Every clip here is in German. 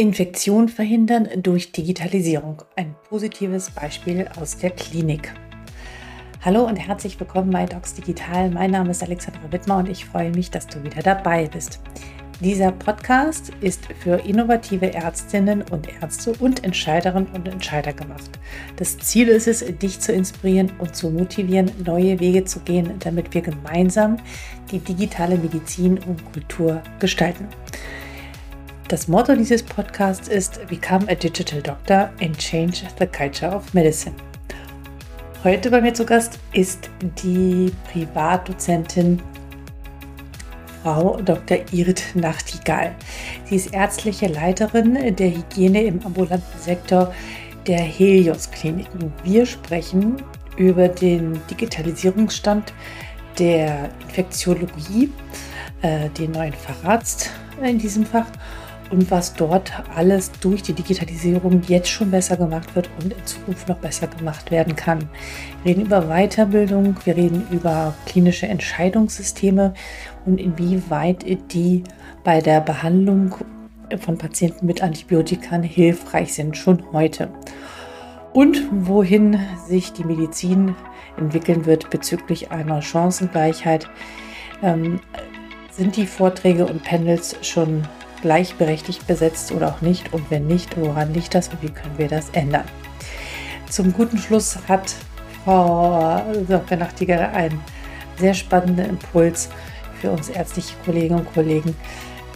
Infektion verhindern durch Digitalisierung. Ein positives Beispiel aus der Klinik. Hallo und herzlich willkommen bei Docs Digital. Mein Name ist Alexandra Wittmer und ich freue mich, dass du wieder dabei bist. Dieser Podcast ist für innovative Ärztinnen und Ärzte und Entscheiderinnen und Entscheider gemacht. Das Ziel ist es, dich zu inspirieren und zu motivieren, neue Wege zu gehen, damit wir gemeinsam die digitale Medizin und Kultur gestalten. Das Motto dieses Podcasts ist Become a Digital Doctor and Change the Culture of Medicine. Heute bei mir zu Gast ist die Privatdozentin Frau Dr. Irit Nachtigall. Sie ist ärztliche Leiterin der Hygiene im ambulanten Sektor der Helios Kliniken. Wir sprechen über den Digitalisierungsstand der Infektiologie, äh, den neuen Facharzt in diesem Fach und was dort alles durch die Digitalisierung jetzt schon besser gemacht wird und in Zukunft noch besser gemacht werden kann. Wir reden über Weiterbildung, wir reden über klinische Entscheidungssysteme und inwieweit die bei der Behandlung von Patienten mit Antibiotikern hilfreich sind, schon heute. Und wohin sich die Medizin entwickeln wird bezüglich einer Chancengleichheit. Ähm, sind die Vorträge und Panels schon gleichberechtigt besetzt oder auch nicht? Und wenn nicht, woran liegt das und wie können wir das ändern? Zum guten Schluss hat Frau Dr. Nachtigall einen sehr spannenden Impuls für uns ärztliche Kolleginnen und Kollegen,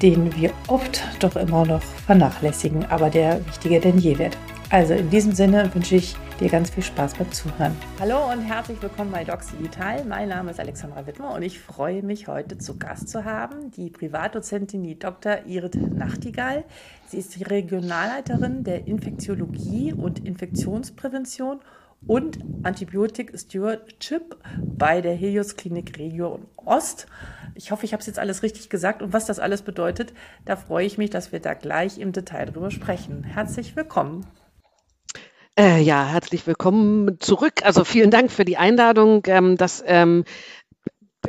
den wir oft doch immer noch vernachlässigen, aber der wichtiger denn je wird. Also in diesem Sinne wünsche ich dir ganz viel Spaß beim Zuhören. Hallo und herzlich willkommen bei Docs Digital. Mein Name ist Alexandra Wittmer und ich freue mich heute zu Gast zu haben die Privatdozentin, die Dr. Irit Nachtigall. Sie ist die Regionalleiterin der Infektiologie und Infektionsprävention und Antibiotik Stewardship bei der Helios Klinik Region Ost. Ich hoffe, ich habe es jetzt alles richtig gesagt und was das alles bedeutet, da freue ich mich, dass wir da gleich im Detail drüber sprechen. Herzlich willkommen. Äh, ja, herzlich willkommen zurück. Also vielen Dank für die Einladung. Ähm, das ähm,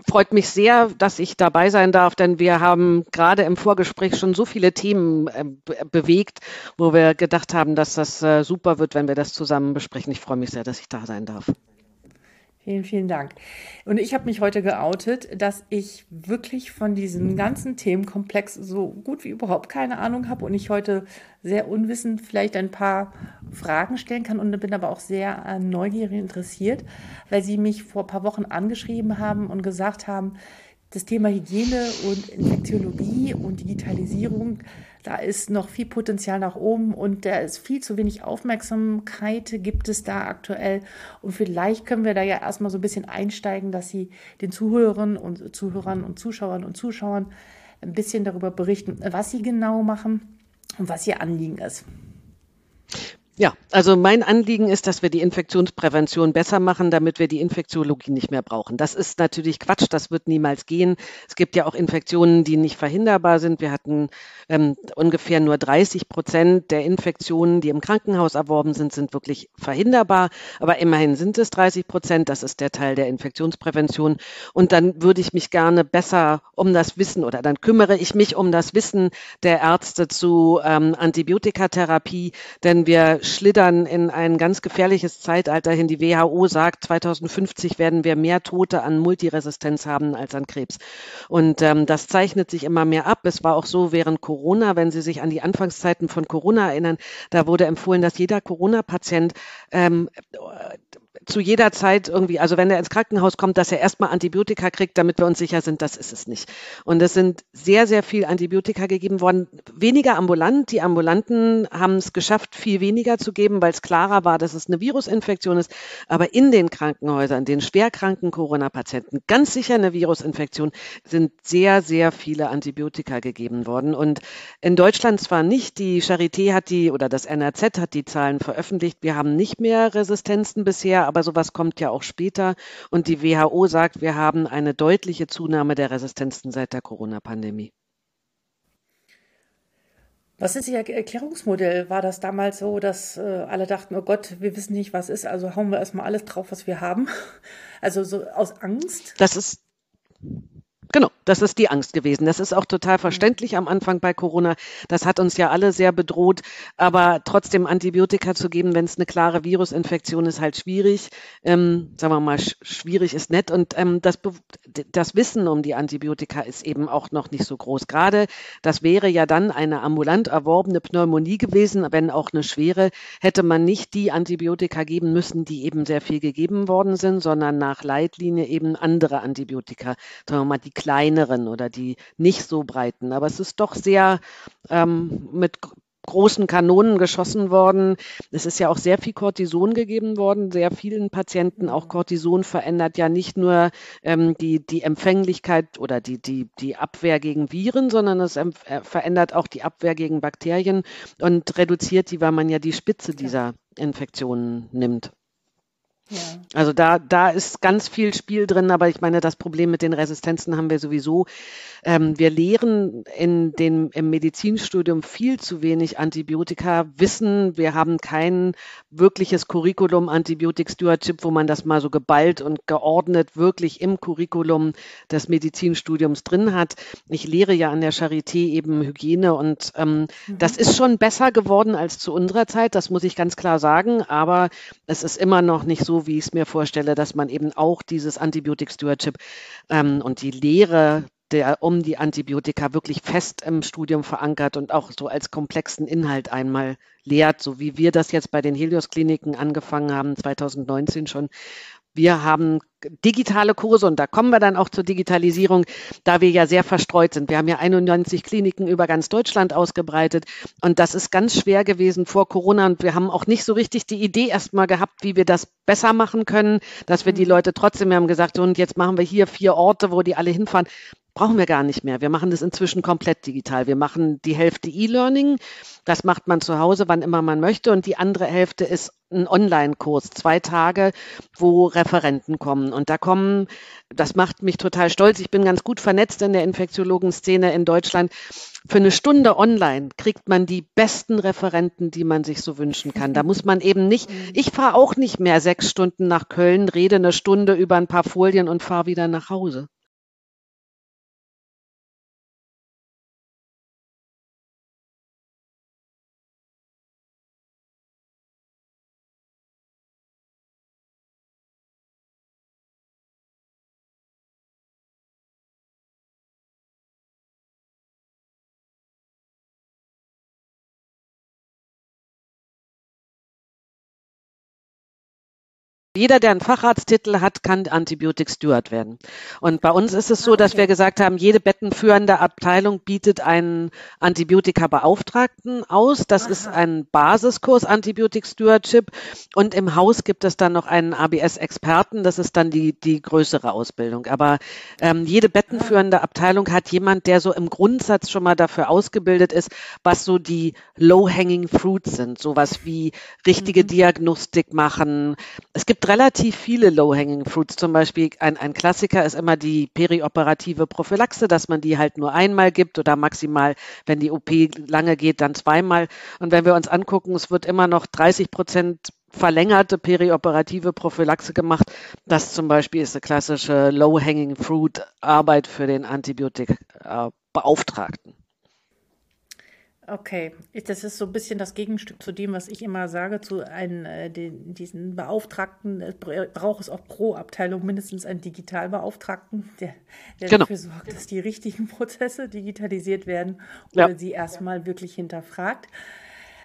freut mich sehr, dass ich dabei sein darf, denn wir haben gerade im Vorgespräch schon so viele Themen äh, bewegt, wo wir gedacht haben, dass das äh, super wird, wenn wir das zusammen besprechen. Ich freue mich sehr, dass ich da sein darf. Vielen, vielen Dank. Und ich habe mich heute geoutet, dass ich wirklich von diesem ganzen Themenkomplex so gut wie überhaupt keine Ahnung habe und ich heute sehr unwissend vielleicht ein paar Fragen stellen kann und bin aber auch sehr äh, neugierig interessiert, weil Sie mich vor ein paar Wochen angeschrieben haben und gesagt haben, das Thema Hygiene und Infektiologie und Digitalisierung da ist noch viel Potenzial nach oben und da ist viel zu wenig Aufmerksamkeit gibt es da aktuell. Und vielleicht können wir da ja erstmal so ein bisschen einsteigen, dass Sie den Zuhörern und Zuhörern und Zuschauern und Zuschauern ein bisschen darüber berichten, was Sie genau machen und was Ihr Anliegen ist. Ja, also mein Anliegen ist, dass wir die Infektionsprävention besser machen, damit wir die Infektiologie nicht mehr brauchen. Das ist natürlich Quatsch, das wird niemals gehen. Es gibt ja auch Infektionen, die nicht verhinderbar sind. Wir hatten ähm, ungefähr nur 30 Prozent der Infektionen, die im Krankenhaus erworben sind, sind wirklich verhinderbar. Aber immerhin sind es 30 Prozent. Das ist der Teil der Infektionsprävention. Und dann würde ich mich gerne besser um das Wissen oder dann kümmere ich mich um das Wissen der Ärzte zu ähm, Antibiotikatherapie, denn wir schlittern in ein ganz gefährliches Zeitalter hin. Die WHO sagt, 2050 werden wir mehr Tote an Multiresistenz haben als an Krebs. Und ähm, das zeichnet sich immer mehr ab. Es war auch so während Corona, wenn Sie sich an die Anfangszeiten von Corona erinnern, da wurde empfohlen, dass jeder Corona-Patient ähm, zu jeder Zeit irgendwie, also wenn er ins Krankenhaus kommt, dass er erstmal Antibiotika kriegt, damit wir uns sicher sind, das ist es nicht. Und es sind sehr, sehr viel Antibiotika gegeben worden. Weniger ambulant. Die Ambulanten haben es geschafft, viel weniger zu geben, weil es klarer war, dass es eine Virusinfektion ist. Aber in den Krankenhäusern, den schwerkranken Corona-Patienten, ganz sicher eine Virusinfektion, sind sehr, sehr viele Antibiotika gegeben worden. Und in Deutschland zwar nicht, die Charité hat die oder das NRZ hat die Zahlen veröffentlicht. Wir haben nicht mehr Resistenzen bisher, aber sowas kommt ja auch später. Und die WHO sagt, wir haben eine deutliche Zunahme der Resistenzen seit der Corona-Pandemie. Was ist Ihr Erklärungsmodell? War das damals so, dass äh, alle dachten, oh Gott, wir wissen nicht, was ist, also hauen wir erstmal alles drauf, was wir haben? Also so aus Angst? Das ist Genau, das ist die Angst gewesen. Das ist auch total verständlich am Anfang bei Corona. Das hat uns ja alle sehr bedroht. Aber trotzdem Antibiotika zu geben, wenn es eine klare Virusinfektion ist, halt schwierig. Ähm, sagen wir mal, sch schwierig ist nett. Und ähm, das, das Wissen um die Antibiotika ist eben auch noch nicht so groß. Gerade das wäre ja dann eine ambulant erworbene Pneumonie gewesen, wenn auch eine schwere, hätte man nicht die Antibiotika geben müssen, die eben sehr viel gegeben worden sind, sondern nach Leitlinie eben andere Antibiotika. Sagen wir mal, die kleineren oder die nicht so breiten. Aber es ist doch sehr ähm, mit großen Kanonen geschossen worden. Es ist ja auch sehr viel Cortison gegeben worden, sehr vielen Patienten. Auch Cortison verändert ja nicht nur ähm, die, die Empfänglichkeit oder die, die, die Abwehr gegen Viren, sondern es äh, verändert auch die Abwehr gegen Bakterien und reduziert die, weil man ja die Spitze dieser Infektionen nimmt. Ja. Also da, da ist ganz viel Spiel drin, aber ich meine, das Problem mit den Resistenzen haben wir sowieso. Ähm, wir lehren in den, im Medizinstudium viel zu wenig Antibiotika, wissen, wir haben kein wirkliches Curriculum Antibiotic Stewardship, wo man das mal so geballt und geordnet wirklich im Curriculum des Medizinstudiums drin hat. Ich lehre ja an der Charité eben Hygiene und ähm, mhm. das ist schon besser geworden als zu unserer Zeit, das muss ich ganz klar sagen, aber es ist immer noch nicht so wie ich es mir vorstelle, dass man eben auch dieses Antibiotic Stewardship ähm, und die Lehre der um die Antibiotika wirklich fest im Studium verankert und auch so als komplexen Inhalt einmal lehrt, so wie wir das jetzt bei den Helios-Kliniken angefangen haben, 2019 schon, wir haben digitale Kurse und da kommen wir dann auch zur Digitalisierung, da wir ja sehr verstreut sind. Wir haben ja 91 Kliniken über ganz Deutschland ausgebreitet und das ist ganz schwer gewesen vor Corona und wir haben auch nicht so richtig die Idee erstmal gehabt, wie wir das besser machen können, dass wir die mhm. Leute trotzdem, wir haben gesagt, und jetzt machen wir hier vier Orte, wo die alle hinfahren brauchen wir gar nicht mehr. Wir machen das inzwischen komplett digital. Wir machen die Hälfte E-Learning. Das macht man zu Hause, wann immer man möchte. Und die andere Hälfte ist ein Online-Kurs, zwei Tage, wo Referenten kommen. Und da kommen, das macht mich total stolz. Ich bin ganz gut vernetzt in der Infektiologenszene in Deutschland. Für eine Stunde online kriegt man die besten Referenten, die man sich so wünschen kann. Da muss man eben nicht, ich fahre auch nicht mehr sechs Stunden nach Köln, rede eine Stunde über ein paar Folien und fahre wieder nach Hause. Jeder, der einen Facharzttitel hat, kann Antibiotic Steward werden. Und bei uns ist es so, ah, dass wir gesagt haben, jede bettenführende Abteilung bietet einen Antibiotika-Beauftragten aus. Das Aha. ist ein Basiskurs Antibiotic Stewardship. Und im Haus gibt es dann noch einen ABS-Experten. Das ist dann die, die größere Ausbildung. Aber ähm, jede bettenführende Abteilung hat jemand, der so im Grundsatz schon mal dafür ausgebildet ist, was so die low-hanging fruits sind. Sowas wie richtige mhm. Diagnostik machen. Es gibt relativ viele Low-Hanging Fruits. Zum Beispiel ein, ein Klassiker ist immer die perioperative Prophylaxe, dass man die halt nur einmal gibt oder maximal, wenn die OP lange geht, dann zweimal. Und wenn wir uns angucken, es wird immer noch 30 Prozent verlängerte perioperative Prophylaxe gemacht. Das zum Beispiel ist eine klassische Low-Hanging Fruit Arbeit für den Antibiotikbeauftragten. Okay, das ist so ein bisschen das Gegenstück zu dem, was ich immer sage, zu einem, äh, den, diesen Beauftragten, es braucht es auch pro Abteilung mindestens einen Digitalbeauftragten, der, der genau. dafür sorgt, dass die richtigen Prozesse digitalisiert werden oder ja. sie erstmal wirklich hinterfragt.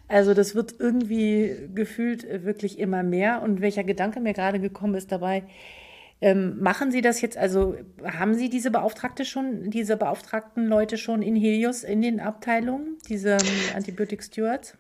Also das wird irgendwie gefühlt wirklich immer mehr. Und welcher Gedanke mir gerade gekommen ist dabei, ähm, machen Sie das jetzt, also haben Sie diese Beauftragte schon, diese beauftragten Leute schon in Helios in den Abteilungen, diese ähm, Antibiotic Stewards?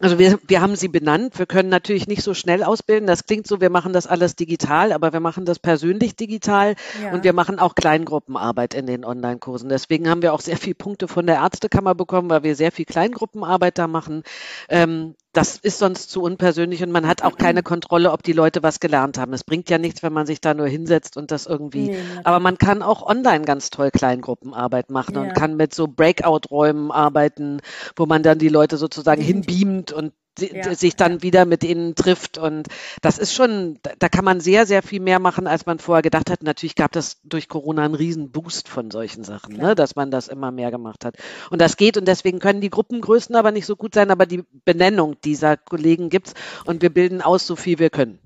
Also wir, wir haben sie benannt. Wir können natürlich nicht so schnell ausbilden. Das klingt so, wir machen das alles digital, aber wir machen das persönlich digital ja. und wir machen auch Kleingruppenarbeit in den Online-Kursen. Deswegen haben wir auch sehr viele Punkte von der Ärztekammer bekommen, weil wir sehr viel Kleingruppenarbeit da machen. Ähm, das ist sonst zu unpersönlich und man hat auch keine Kontrolle, ob die Leute was gelernt haben. Es bringt ja nichts, wenn man sich da nur hinsetzt und das irgendwie. Nee, aber man kann auch online ganz toll Kleingruppenarbeit machen ja. und kann mit so Breakout-Räumen arbeiten, wo man dann die Leute sozusagen hinbeamt und ja, sich dann ja. wieder mit ihnen trifft. Und das ist schon, da kann man sehr, sehr viel mehr machen, als man vorher gedacht hat. Natürlich gab das durch Corona einen riesen Boost von solchen Sachen, ne, dass man das immer mehr gemacht hat. Und das geht und deswegen können die Gruppengrößen aber nicht so gut sein, aber die Benennung dieser Kollegen gibt's und wir bilden aus, so viel wir können.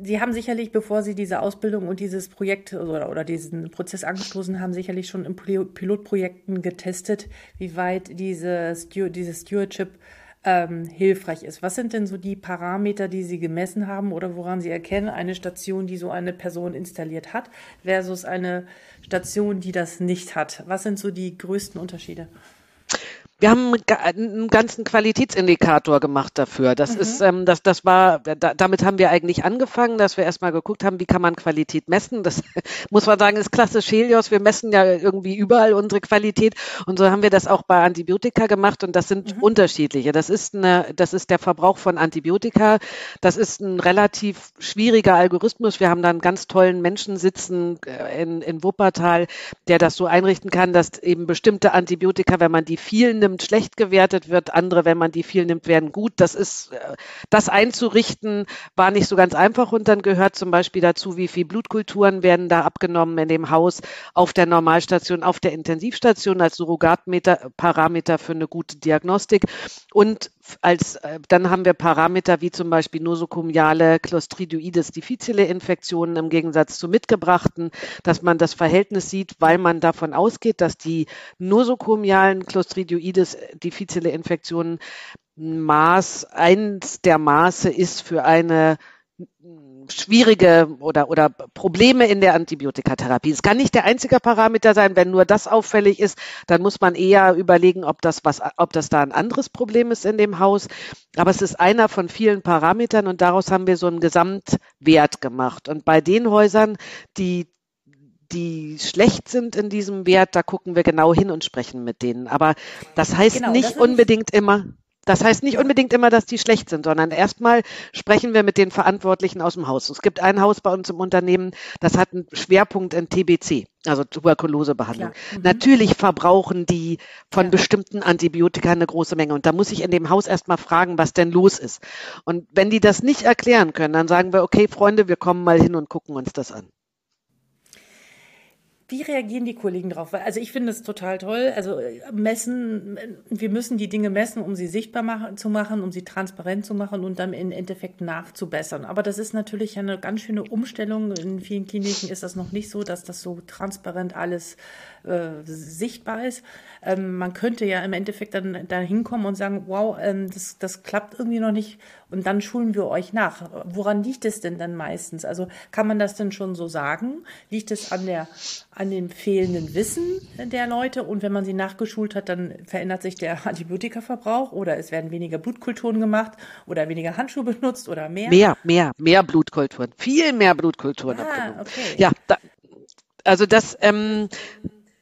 Sie haben sicherlich, bevor Sie diese Ausbildung und dieses Projekt oder, oder diesen Prozess angestoßen haben, sicherlich schon in Pilotprojekten getestet, wie weit diese, diese Stewardship ähm, hilfreich ist. Was sind denn so die Parameter, die Sie gemessen haben oder woran Sie erkennen, eine Station, die so eine Person installiert hat, versus eine Station, die das nicht hat? Was sind so die größten Unterschiede? Wir haben einen ganzen Qualitätsindikator gemacht dafür. Das mhm. ist, ähm, das, das war, da, damit haben wir eigentlich angefangen, dass wir erstmal geguckt haben, wie kann man Qualität messen. Das muss man sagen, ist klassisch Helios. Wir messen ja irgendwie überall unsere Qualität. Und so haben wir das auch bei Antibiotika gemacht. Und das sind mhm. unterschiedliche. Das ist eine, das ist der Verbrauch von Antibiotika. Das ist ein relativ schwieriger Algorithmus. Wir haben da einen ganz tollen Menschen sitzen äh, in, in Wuppertal, der das so einrichten kann, dass eben bestimmte Antibiotika, wenn man die vielen nimmt, schlecht gewertet wird, andere, wenn man die viel nimmt, werden gut. Das ist, äh, das einzurichten, war nicht so ganz einfach und dann gehört zum Beispiel dazu, wie viel Blutkulturen werden da abgenommen in dem Haus, auf der Normalstation, auf der Intensivstation als Surrogatparameter für eine gute Diagnostik und als, äh, dann haben wir Parameter wie zum Beispiel nosokomiale Clostridioides difficile Infektionen im Gegensatz zu mitgebrachten, dass man das Verhältnis sieht, weil man davon ausgeht, dass die nosokomialen Clostridioides difficile Infektionen Maß, eins der Maße ist für eine schwierige oder, oder Probleme in der Antibiotikatherapie. Es kann nicht der einzige Parameter sein. Wenn nur das auffällig ist, dann muss man eher überlegen, ob das was, ob das da ein anderes Problem ist in dem Haus. Aber es ist einer von vielen Parametern und daraus haben wir so einen Gesamtwert gemacht. Und bei den Häusern, die die schlecht sind in diesem Wert, da gucken wir genau hin und sprechen mit denen. Aber das heißt genau, nicht das unbedingt immer, das heißt nicht unbedingt immer, dass die schlecht sind, sondern erstmal sprechen wir mit den Verantwortlichen aus dem Haus. Es gibt ein Haus bei uns im Unternehmen, das hat einen Schwerpunkt in TBC, also Tuberkulosebehandlung. Mhm. Natürlich verbrauchen die von ja. bestimmten Antibiotika eine große Menge. Und da muss ich in dem Haus erstmal fragen, was denn los ist. Und wenn die das nicht erklären können, dann sagen wir, okay, Freunde, wir kommen mal hin und gucken uns das an. Wie reagieren die Kollegen drauf? Also ich finde es total toll. Also äh, messen, wir müssen die Dinge messen, um sie sichtbar machen, zu machen, um sie transparent zu machen und dann im Endeffekt nachzubessern. Aber das ist natürlich eine ganz schöne Umstellung. In vielen Kliniken ist das noch nicht so, dass das so transparent alles äh, sichtbar ist. Ähm, man könnte ja im Endeffekt dann da hinkommen und sagen, wow, ähm, das, das klappt irgendwie noch nicht und dann schulen wir euch nach. Woran liegt es denn dann meistens? Also kann man das denn schon so sagen? Liegt es an der an dem fehlenden Wissen der Leute und wenn man sie nachgeschult hat, dann verändert sich der Antibiotikaverbrauch oder es werden weniger Blutkulturen gemacht oder weniger Handschuhe benutzt oder mehr? Mehr, mehr, mehr Blutkulturen, viel mehr Blutkulturen. Ah, okay. Ja, da, also das, ähm,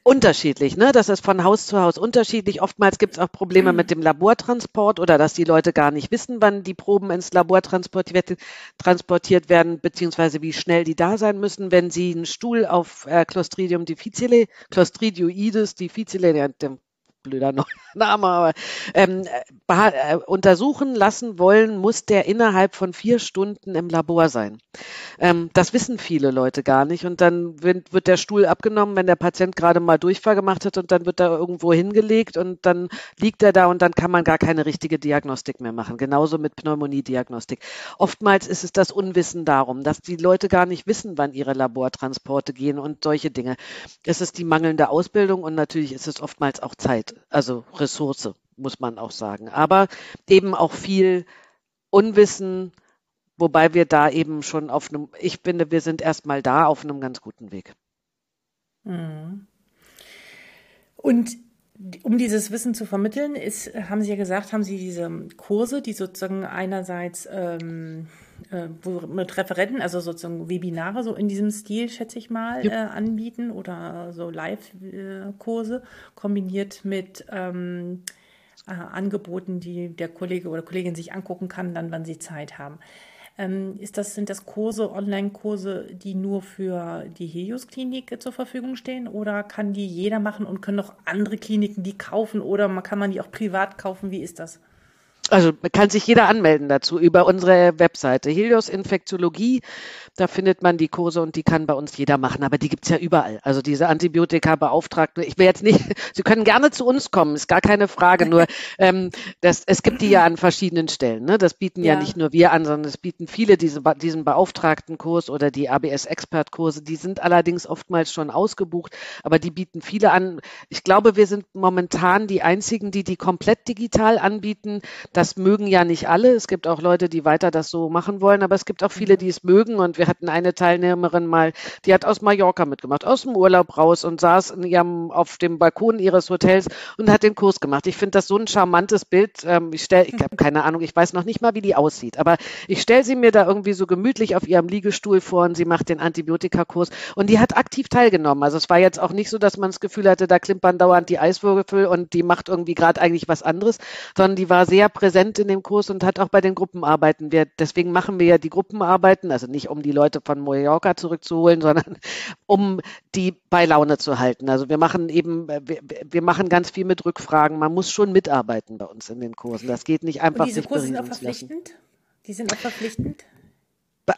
unterschiedlich, ne? Das ist von Haus zu Haus unterschiedlich. Oftmals gibt es auch Probleme mit dem Labortransport oder dass die Leute gar nicht wissen, wann die Proben ins Labor transportiert, transportiert werden, beziehungsweise wie schnell die da sein müssen. Wenn sie einen Stuhl auf äh, Clostridium difficile, Clostridioides difficile, dem blöder Name, aber ähm, äh, untersuchen lassen wollen, muss der innerhalb von vier Stunden im Labor sein. Ähm, das wissen viele Leute gar nicht. Und dann wird, wird der Stuhl abgenommen, wenn der Patient gerade mal Durchfall gemacht hat und dann wird er irgendwo hingelegt und dann liegt er da und dann kann man gar keine richtige Diagnostik mehr machen. Genauso mit Pneumoniediagnostik. Oftmals ist es das Unwissen darum, dass die Leute gar nicht wissen, wann ihre Labortransporte gehen und solche Dinge. Es ist die mangelnde Ausbildung und natürlich ist es oftmals auch Zeit also Ressource, muss man auch sagen. Aber eben auch viel Unwissen, wobei wir da eben schon auf einem, ich finde, wir sind erstmal da auf einem ganz guten Weg. Mhm. Und um dieses Wissen zu vermitteln, ist, haben Sie ja gesagt, haben Sie diese Kurse, die sozusagen einerseits ähm, äh, mit Referenten, also sozusagen Webinare so in diesem Stil, schätze ich mal, äh, anbieten oder so Live-Kurse kombiniert mit ähm, äh, Angeboten, die der Kollege oder Kollegin sich angucken kann, dann, wann sie Zeit haben. Ähm, ist das, sind das Kurse, Online-Kurse, die nur für die Helios-Klinik zur Verfügung stehen oder kann die jeder machen und können auch andere Kliniken die kaufen oder kann man die auch privat kaufen? Wie ist das? Also kann sich jeder anmelden dazu über unsere Webseite Helios Infektiologie. Da findet man die Kurse und die kann bei uns jeder machen. Aber die gibt's ja überall. Also diese Antibiotika-Beauftragten. Ich will jetzt nicht, Sie können gerne zu uns kommen, ist gar keine Frage. Nur ähm, das, es gibt die ja an verschiedenen Stellen. Ne? Das bieten ja. ja nicht nur wir an, sondern es bieten viele diese, diesen Beauftragtenkurs oder die ABS-Expert-Kurse. Die sind allerdings oftmals schon ausgebucht, aber die bieten viele an. Ich glaube, wir sind momentan die einzigen, die die komplett digital anbieten. Das mögen ja nicht alle. Es gibt auch Leute, die weiter das so machen wollen, aber es gibt auch viele, mhm. die es mögen und wir hatten eine Teilnehmerin mal, die hat aus Mallorca mitgemacht, aus dem Urlaub raus und saß in ihrem, auf dem Balkon ihres Hotels und hat den Kurs gemacht. Ich finde das so ein charmantes Bild. Ähm, ich stelle, ich habe keine Ahnung, ich weiß noch nicht mal, wie die aussieht, aber ich stelle sie mir da irgendwie so gemütlich auf ihrem Liegestuhl vor und sie macht den Antibiotikakurs und die hat aktiv teilgenommen. Also es war jetzt auch nicht so, dass man das Gefühl hatte, da klimpern dauernd die Eiswürfel und die macht irgendwie gerade eigentlich was anderes, sondern die war sehr präsent in dem Kurs und hat auch bei den Gruppenarbeiten. Wir, deswegen machen wir ja die Gruppenarbeiten, also nicht um die Leute von Mallorca zurückzuholen, sondern um die bei Laune zu halten. Also wir machen eben, wir, wir machen ganz viel mit Rückfragen. Man muss schon mitarbeiten bei uns in den Kursen. Das geht nicht einfach. Und diese Kurse sind auch verpflichtend? Die sind auch verpflichtend?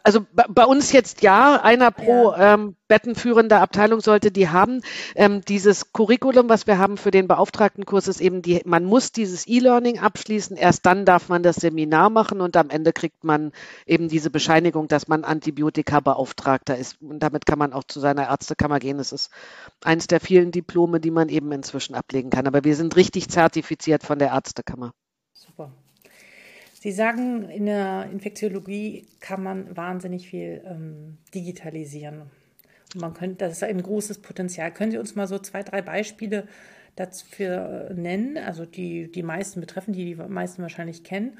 Also bei uns jetzt ja, einer pro ja. ähm, bettenführende Abteilung sollte die haben. Ähm, dieses Curriculum, was wir haben für den Beauftragtenkurs, ist eben die, man muss dieses E-Learning abschließen, erst dann darf man das Seminar machen und am Ende kriegt man eben diese Bescheinigung, dass man Antibiotika-Beauftragter ist. Und damit kann man auch zu seiner Ärztekammer gehen. Es ist eins der vielen Diplome, die man eben inzwischen ablegen kann. Aber wir sind richtig zertifiziert von der Ärztekammer. Super. Sie sagen, in der Infektiologie kann man wahnsinnig viel ähm, digitalisieren. Man könnte, das ist ein großes Potenzial. Können Sie uns mal so zwei, drei Beispiele dafür nennen, also die die meisten betreffen, die die meisten wahrscheinlich kennen.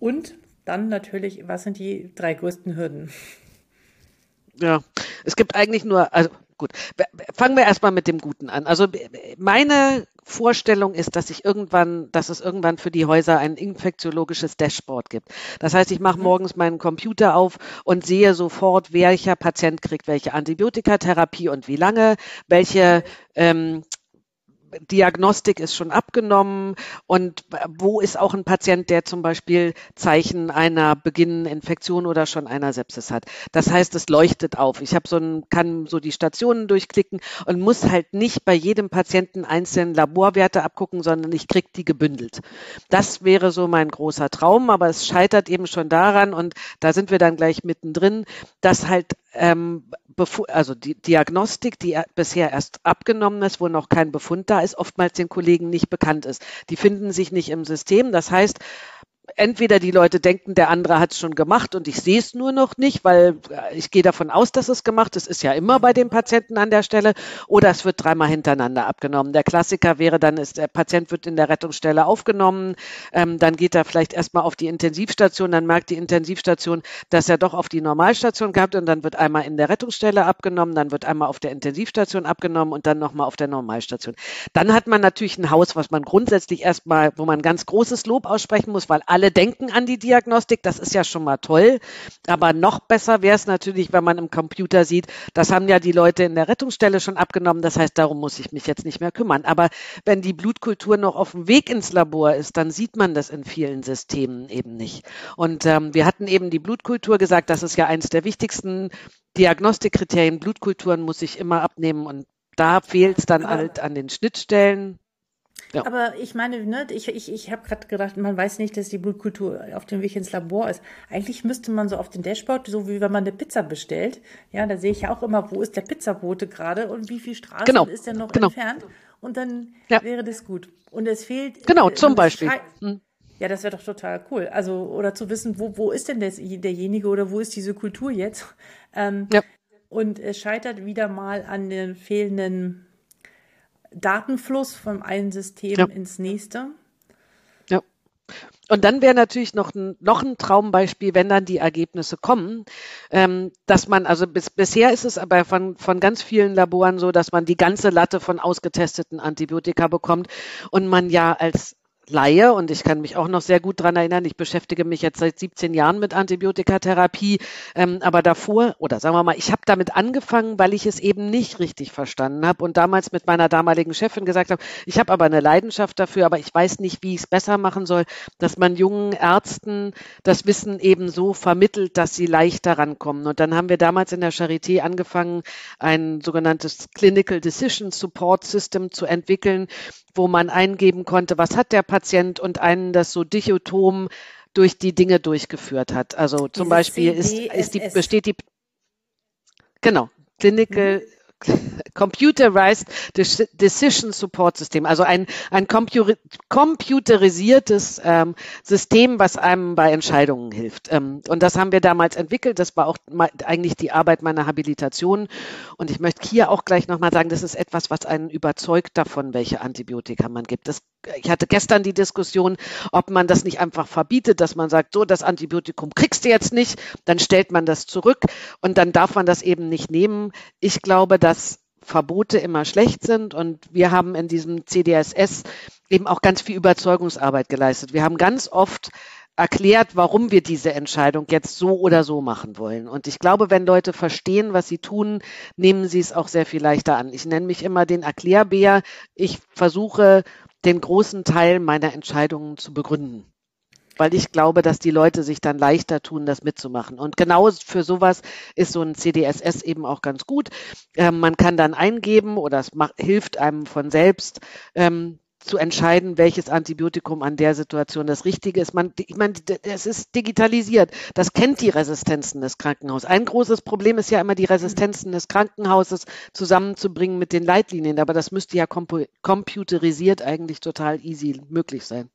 Und dann natürlich, was sind die drei größten Hürden? Ja, es gibt eigentlich nur, also gut, fangen wir erstmal mit dem Guten an. Also meine Vorstellung ist, dass ich irgendwann, dass es irgendwann für die Häuser ein infektiologisches Dashboard gibt. Das heißt, ich mache mhm. morgens meinen Computer auf und sehe sofort, welcher Patient kriegt welche Antibiotikatherapie und wie lange, welche ähm, Diagnostik ist schon abgenommen und wo ist auch ein Patient, der zum Beispiel Zeichen einer beginnenden Infektion oder schon einer Sepsis hat. Das heißt, es leuchtet auf. Ich habe so ein, kann so die Stationen durchklicken und muss halt nicht bei jedem Patienten einzelnen Laborwerte abgucken, sondern ich kriege die gebündelt. Das wäre so mein großer Traum, aber es scheitert eben schon daran und da sind wir dann gleich mittendrin, dass halt ähm, also die Diagnostik, die bisher erst abgenommen ist, wo noch kein Befund da ist, oftmals den Kollegen nicht bekannt ist. Die finden sich nicht im System. Das heißt, entweder die Leute denken, der andere hat es schon gemacht und ich sehe es nur noch nicht, weil äh, ich gehe davon aus, dass es gemacht ist. Ist ja immer bei den Patienten an der Stelle. Oder es wird dreimal hintereinander abgenommen. Der Klassiker wäre dann, ist, der Patient wird in der Rettungsstelle aufgenommen, ähm, dann geht er vielleicht erstmal auf die Intensivstation, dann merkt die Intensivstation, dass er doch auf die Normalstation gehabt und dann wird einmal in der Rettungsstelle abgenommen, dann wird einmal auf der Intensivstation abgenommen und dann nochmal auf der Normalstation. Dann hat man natürlich ein Haus, was man grundsätzlich erstmal, wo man ganz großes Lob aussprechen muss, weil alle alle denken an die Diagnostik, das ist ja schon mal toll. Aber noch besser wäre es natürlich, wenn man im Computer sieht, das haben ja die Leute in der Rettungsstelle schon abgenommen. Das heißt, darum muss ich mich jetzt nicht mehr kümmern. Aber wenn die Blutkultur noch auf dem Weg ins Labor ist, dann sieht man das in vielen Systemen eben nicht. Und ähm, wir hatten eben die Blutkultur gesagt, das ist ja eines der wichtigsten Diagnostikkriterien. Blutkulturen muss ich immer abnehmen und da fehlt es dann halt an den Schnittstellen. Ja. Aber ich meine, ne, ich, ich, ich habe gerade gedacht, man weiß nicht, dass die Blutkultur auf dem Weg ins Labor ist. Eigentlich müsste man so auf den Dashboard, so wie wenn man eine Pizza bestellt, ja, da sehe ich ja auch immer, wo ist der Pizzabote gerade und wie viel Straßen genau. ist der noch genau. entfernt. Und dann ja. wäre das gut. Und es fehlt. Genau, äh, zum Beispiel. Hm. Ja, das wäre doch total cool. Also, oder zu wissen, wo, wo ist denn das, derjenige oder wo ist diese Kultur jetzt? Ähm, ja. Und es scheitert wieder mal an den fehlenden Datenfluss vom einen System ja. ins nächste. Ja. Und dann wäre natürlich noch ein, noch ein Traumbeispiel, wenn dann die Ergebnisse kommen, ähm, dass man, also bis, bisher ist es aber von, von ganz vielen Laboren so, dass man die ganze Latte von ausgetesteten Antibiotika bekommt und man ja als Laie und ich kann mich auch noch sehr gut daran erinnern, ich beschäftige mich jetzt seit 17 Jahren mit Antibiotikatherapie, ähm, aber davor, oder sagen wir mal, ich habe damit angefangen, weil ich es eben nicht richtig verstanden habe und damals mit meiner damaligen Chefin gesagt habe, ich habe aber eine Leidenschaft dafür, aber ich weiß nicht, wie ich es besser machen soll, dass man jungen Ärzten das Wissen eben so vermittelt, dass sie leichter rankommen. Und dann haben wir damals in der Charité angefangen, ein sogenanntes Clinical Decision Support System zu entwickeln, wo man eingeben konnte, was hat der Patient und einen das so dichotom durch die Dinge durchgeführt hat. Also zum Dieses Beispiel ist, ist die, besteht die, genau, Clinical mhm. Computerized Decision Support System, also ein, ein computerisiertes ähm, System, was einem bei Entscheidungen hilft. Ähm, und das haben wir damals entwickelt. Das war auch eigentlich die Arbeit meiner Habilitation. Und ich möchte hier auch gleich nochmal sagen, das ist etwas, was einen überzeugt davon, welche Antibiotika man gibt. Das, ich hatte gestern die Diskussion, ob man das nicht einfach verbietet, dass man sagt, so, das Antibiotikum kriegst du jetzt nicht, dann stellt man das zurück und dann darf man das eben nicht nehmen. Ich glaube, dass Verbote immer schlecht sind. Und wir haben in diesem CDSS eben auch ganz viel Überzeugungsarbeit geleistet. Wir haben ganz oft erklärt, warum wir diese Entscheidung jetzt so oder so machen wollen. Und ich glaube, wenn Leute verstehen, was sie tun, nehmen sie es auch sehr viel leichter an. Ich nenne mich immer den Erklärbär. Ich versuche, den großen Teil meiner Entscheidungen zu begründen weil ich glaube, dass die Leute sich dann leichter tun, das mitzumachen. Und genau für sowas ist so ein CDSS eben auch ganz gut. Ähm, man kann dann eingeben oder es macht, hilft einem von selbst. Ähm, zu entscheiden, welches Antibiotikum an der Situation das Richtige ist. Man, ich meine, es ist digitalisiert. Das kennt die Resistenzen des Krankenhauses. Ein großes Problem ist ja immer, die Resistenzen des Krankenhauses zusammenzubringen mit den Leitlinien. Aber das müsste ja computerisiert eigentlich total easy möglich sein.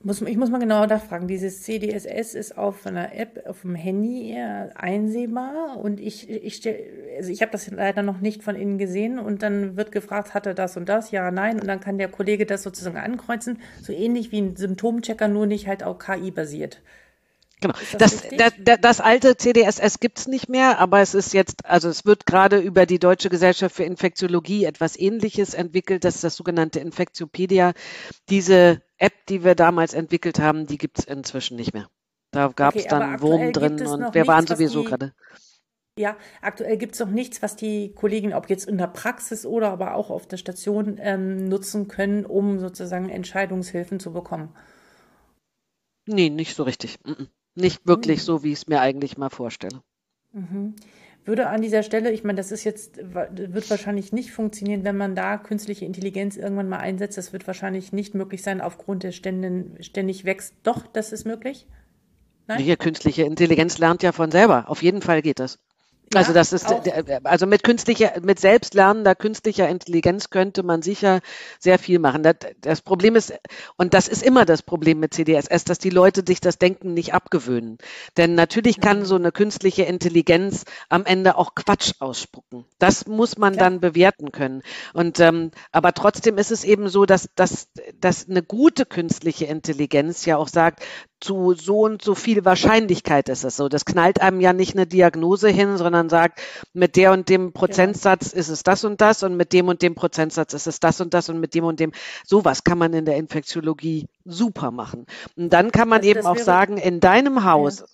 Muss, ich muss mal genauer nachfragen. Dieses CDSS ist auf einer App auf dem Handy einsehbar und ich, ich stell, also ich habe das leider noch nicht von innen gesehen und dann wird gefragt, hat er das und das? Ja, nein. Und dann kann der Kollege das sozusagen ankreuzen. So ähnlich wie ein Symptomchecker, nur nicht halt auch KI-basiert. Genau. Das, das, das, das, alte CDSS gibt's nicht mehr, aber es ist jetzt, also es wird gerade über die Deutsche Gesellschaft für Infektiologie etwas Ähnliches entwickelt, das ist das sogenannte Infektiopedia. Diese App, die wir damals entwickelt haben, die gibt's inzwischen nicht mehr. Da gab's okay, dann Wurm drin und wir waren sowieso gerade. Ja, aktuell gibt es noch nichts, was die Kollegen, ob jetzt in der Praxis oder aber auch auf der Station, ähm, nutzen können, um sozusagen Entscheidungshilfen zu bekommen. Nee, nicht so richtig. Nicht wirklich so, wie ich es mir eigentlich mal vorstelle. Mhm. Würde an dieser Stelle, ich meine, das ist jetzt, wird wahrscheinlich nicht funktionieren, wenn man da künstliche Intelligenz irgendwann mal einsetzt. Das wird wahrscheinlich nicht möglich sein, aufgrund der ständigen, ständig wächst. Doch, das ist möglich? Nein? Hier, künstliche Intelligenz lernt ja von selber. Auf jeden Fall geht das. Also das ist auch. also mit künstlicher, mit selbstlernender künstlicher Intelligenz könnte man sicher sehr viel machen. Das, das, Problem ist, und das ist immer das Problem mit CDSS, dass die Leute sich das Denken nicht abgewöhnen. Denn natürlich kann so eine künstliche Intelligenz am Ende auch Quatsch ausspucken. Das muss man ja. dann bewerten können. Und ähm, aber trotzdem ist es eben so, dass, dass, dass eine gute künstliche Intelligenz ja auch sagt, zu so und so viel Wahrscheinlichkeit ist es so. Das knallt einem ja nicht eine Diagnose hin, sondern sagt, mit der und dem Prozentsatz ja. ist es das und das und mit dem und dem Prozentsatz ist es das und das und mit dem und dem. Sowas kann man in der Infektiologie super machen. Und dann kann man also eben auch sagen, in deinem Haus, ja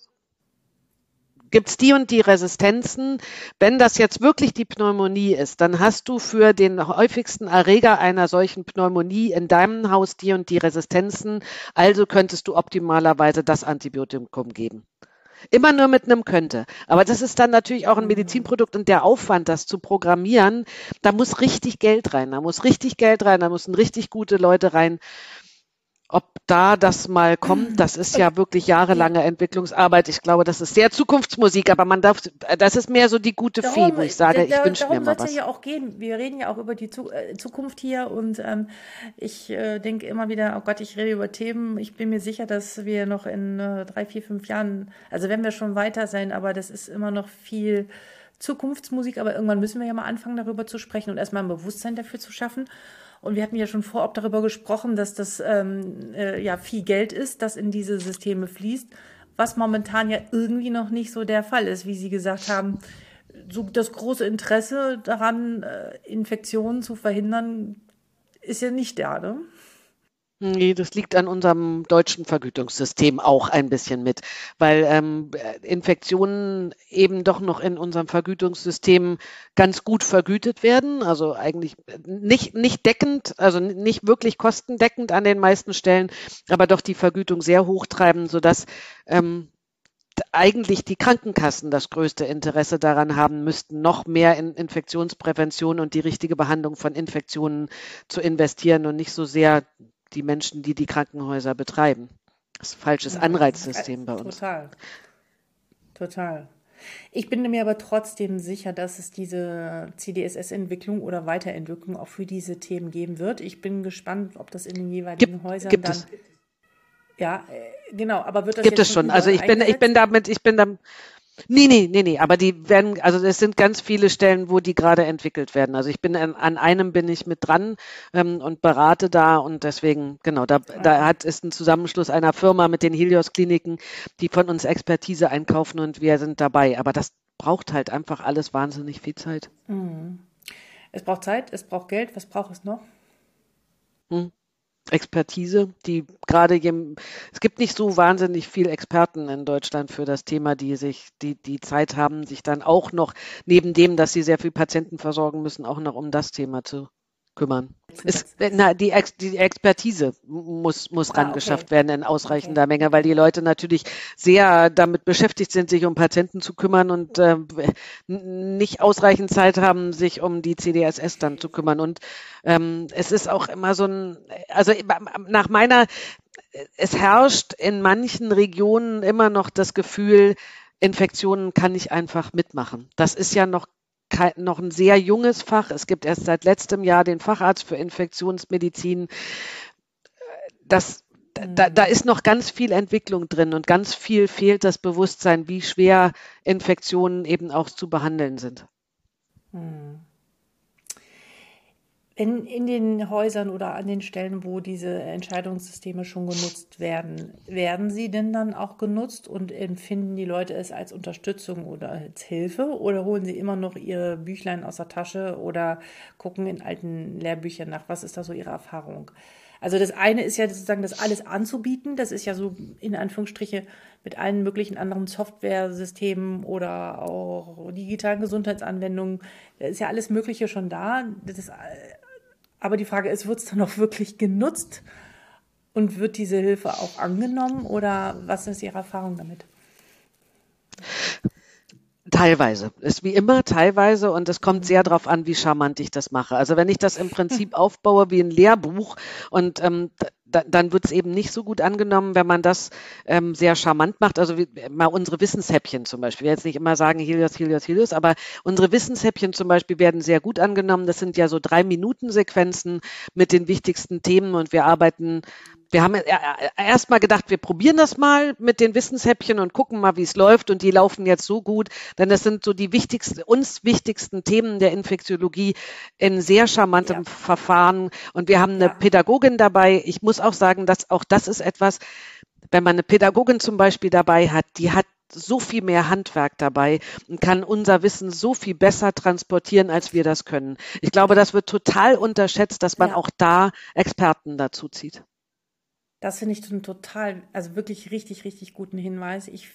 gibt es die und die Resistenzen. Wenn das jetzt wirklich die Pneumonie ist, dann hast du für den häufigsten Erreger einer solchen Pneumonie in deinem Haus die und die Resistenzen. Also könntest du optimalerweise das Antibiotikum geben. Immer nur mit einem könnte. Aber das ist dann natürlich auch ein Medizinprodukt und der Aufwand, das zu programmieren, da muss richtig Geld rein, da muss richtig Geld rein, da müssen richtig gute Leute rein. Ob da das mal kommt, das ist ja wirklich jahrelange Entwicklungsarbeit. Ich glaube, das ist sehr Zukunftsmusik, aber man darf, das ist mehr so die gute darum, Fee, wo ich sage, ich wünsche mir mal was. ja auch gehen. Wir reden ja auch über die äh, Zukunft hier und ähm, ich äh, denke immer wieder, oh Gott, ich rede über Themen. Ich bin mir sicher, dass wir noch in äh, drei, vier, fünf Jahren, also wenn wir schon weiter sein, aber das ist immer noch viel Zukunftsmusik, aber irgendwann müssen wir ja mal anfangen, darüber zu sprechen und erstmal ein Bewusstsein dafür zu schaffen. Und wir hatten ja schon vorab darüber gesprochen, dass das ähm, äh, ja viel Geld ist, das in diese Systeme fließt, was momentan ja irgendwie noch nicht so der Fall ist, wie Sie gesagt haben. So das große Interesse daran, äh, Infektionen zu verhindern, ist ja nicht da, ne? Nee, das liegt an unserem deutschen Vergütungssystem auch ein bisschen mit, weil ähm, Infektionen eben doch noch in unserem Vergütungssystem ganz gut vergütet werden. Also eigentlich nicht, nicht deckend, also nicht wirklich kostendeckend an den meisten Stellen, aber doch die Vergütung sehr hoch treiben, sodass ähm, eigentlich die Krankenkassen das größte Interesse daran haben müssten, noch mehr in Infektionsprävention und die richtige Behandlung von Infektionen zu investieren und nicht so sehr die Menschen, die die Krankenhäuser betreiben. Das ist ein falsches Anreizsystem bei uns. Total. Total. Ich bin mir aber trotzdem sicher, dass es diese CDSS-Entwicklung oder Weiterentwicklung auch für diese Themen geben wird. Ich bin gespannt, ob das in den jeweiligen gibt, Häusern gibt dann. Es. Ja, äh, genau, aber wird das Gibt es schon. Also ich bin, ich bin damit, ich bin da, Nee, nee, nee, nee, aber die werden, also es sind ganz viele Stellen, wo die gerade entwickelt werden. Also ich bin an, an einem bin ich mit dran ähm, und berate da und deswegen, genau, da, da hat ist ein Zusammenschluss einer Firma mit den Helios-Kliniken, die von uns Expertise einkaufen und wir sind dabei. Aber das braucht halt einfach alles wahnsinnig viel Zeit. Mhm. Es braucht Zeit, es braucht Geld, was braucht es noch? Hm. Expertise, die gerade es gibt nicht so wahnsinnig viel Experten in Deutschland für das Thema, die sich, die, die Zeit haben, sich dann auch noch, neben dem, dass sie sehr viel Patienten versorgen müssen, auch noch um das Thema zu kümmern. Es, na, die, Ex, die Expertise muss, muss ah, rangeschafft okay. werden in ausreichender okay. Menge, weil die Leute natürlich sehr damit beschäftigt sind, sich um Patienten zu kümmern und äh, nicht ausreichend Zeit haben, sich um die CDSS dann zu kümmern. Und ähm, es ist auch immer so ein, also nach meiner, es herrscht in manchen Regionen immer noch das Gefühl, Infektionen kann ich einfach mitmachen. Das ist ja noch noch ein sehr junges Fach. Es gibt erst seit letztem Jahr den Facharzt für Infektionsmedizin. Das, da, da ist noch ganz viel Entwicklung drin und ganz viel fehlt das Bewusstsein, wie schwer Infektionen eben auch zu behandeln sind. Hm. In, in den Häusern oder an den Stellen, wo diese Entscheidungssysteme schon genutzt werden, werden sie denn dann auch genutzt und empfinden die Leute es als Unterstützung oder als Hilfe oder holen sie immer noch ihre Büchlein aus der Tasche oder gucken in alten Lehrbüchern nach? Was ist da so ihre Erfahrung? Also das eine ist ja sozusagen das alles anzubieten. Das ist ja so in Anführungsstriche mit allen möglichen anderen Softwaresystemen oder auch digitalen Gesundheitsanwendungen. Da ist ja alles Mögliche schon da. Das ist aber die Frage ist, wird es dann auch wirklich genutzt? Und wird diese Hilfe auch angenommen? Oder was ist Ihre Erfahrung damit? Teilweise. Ist wie immer teilweise und es kommt sehr darauf an, wie charmant ich das mache. Also wenn ich das im Prinzip aufbaue wie ein Lehrbuch und ähm, da, dann wird es eben nicht so gut angenommen, wenn man das ähm, sehr charmant macht. Also wie, mal unsere Wissenshäppchen zum Beispiel. Will jetzt nicht immer sagen Helios, Helios, Helios, aber unsere Wissenshäppchen zum Beispiel werden sehr gut angenommen. Das sind ja so drei Minuten Sequenzen mit den wichtigsten Themen und wir arbeiten wir haben erst mal gedacht, wir probieren das mal mit den Wissenshäppchen und gucken mal, wie es läuft. Und die laufen jetzt so gut, denn das sind so die wichtigsten, uns wichtigsten Themen der Infektiologie in sehr charmantem ja. Verfahren. Und wir haben eine ja. Pädagogin dabei. Ich muss auch sagen, dass auch das ist etwas, wenn man eine Pädagogin zum Beispiel dabei hat, die hat so viel mehr Handwerk dabei und kann unser Wissen so viel besser transportieren, als wir das können. Ich glaube, das wird total unterschätzt, dass man ja. auch da Experten dazu zieht. Das finde ich einen total, also wirklich richtig, richtig guten Hinweis. Ich,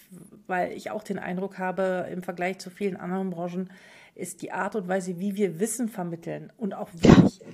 weil ich auch den Eindruck habe, im Vergleich zu vielen anderen Branchen, ist die Art und Weise, wie wir Wissen vermitteln und auch wirklich ja.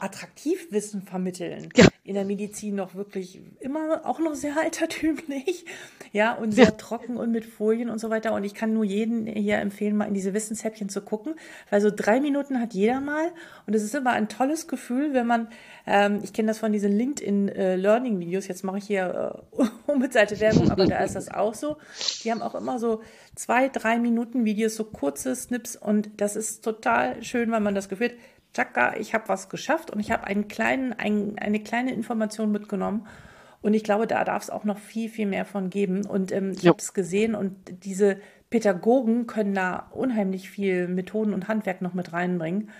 attraktiv Wissen vermitteln, ja. in der Medizin noch wirklich immer auch noch sehr altertümlich, ja, und sehr ja. trocken und mit Folien und so weiter. Und ich kann nur jeden hier empfehlen, mal in diese Wissenshäppchen zu gucken, weil so drei Minuten hat jeder mal. Und es ist immer ein tolles Gefühl, wenn man, ähm, ich kenne das von diesen LinkedIn äh, Learning Videos, jetzt mache ich hier äh, Unbezahlte Werbung, aber da ist das auch so. Die haben auch immer so zwei, drei Minuten Videos, so kurze Snips und das ist total schön, weil man das Gefühl hat, tschakka, ich habe was geschafft und ich habe einen kleinen, ein, eine kleine Information mitgenommen. Und ich glaube, da darf es auch noch viel, viel mehr von geben. Und ähm, ich ja. habe es gesehen und diese Pädagogen können da unheimlich viel Methoden und Handwerk noch mit reinbringen.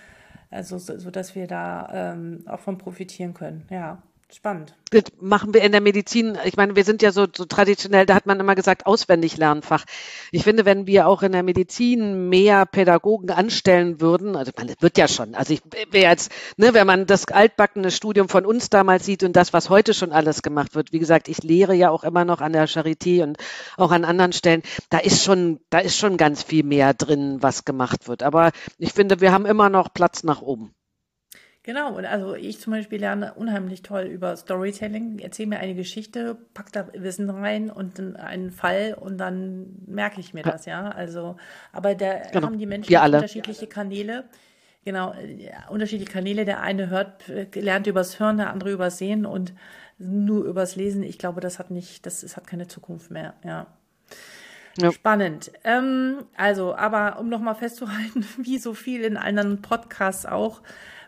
Also, so, so dass wir da ähm, auch von profitieren können. Ja. Spannend. Das machen wir in der Medizin. Ich meine, wir sind ja so, so traditionell, da hat man immer gesagt, auswendig Lernfach. Ich finde, wenn wir auch in der Medizin mehr Pädagogen anstellen würden, also man wird ja schon, also ich wäre jetzt, ne, wenn man das altbackene Studium von uns damals sieht und das, was heute schon alles gemacht wird, wie gesagt, ich lehre ja auch immer noch an der Charité und auch an anderen Stellen, da ist schon, da ist schon ganz viel mehr drin, was gemacht wird. Aber ich finde, wir haben immer noch Platz nach oben. Genau, und also ich zum Beispiel lerne unheimlich toll über Storytelling. Erzähle mir eine Geschichte, pack da Wissen rein und einen Fall und dann merke ich mir das, ja. Also, aber da genau. haben die Menschen unterschiedliche Kanäle. Genau, äh, unterschiedliche Kanäle. Der eine hört, äh, lernt übers Hören, der andere übers Sehen und nur übers Lesen. Ich glaube, das hat nicht, das, das hat keine Zukunft mehr, ja. Ja. Spannend. Ähm, also, aber um nochmal festzuhalten, wie so viel in anderen Podcasts auch,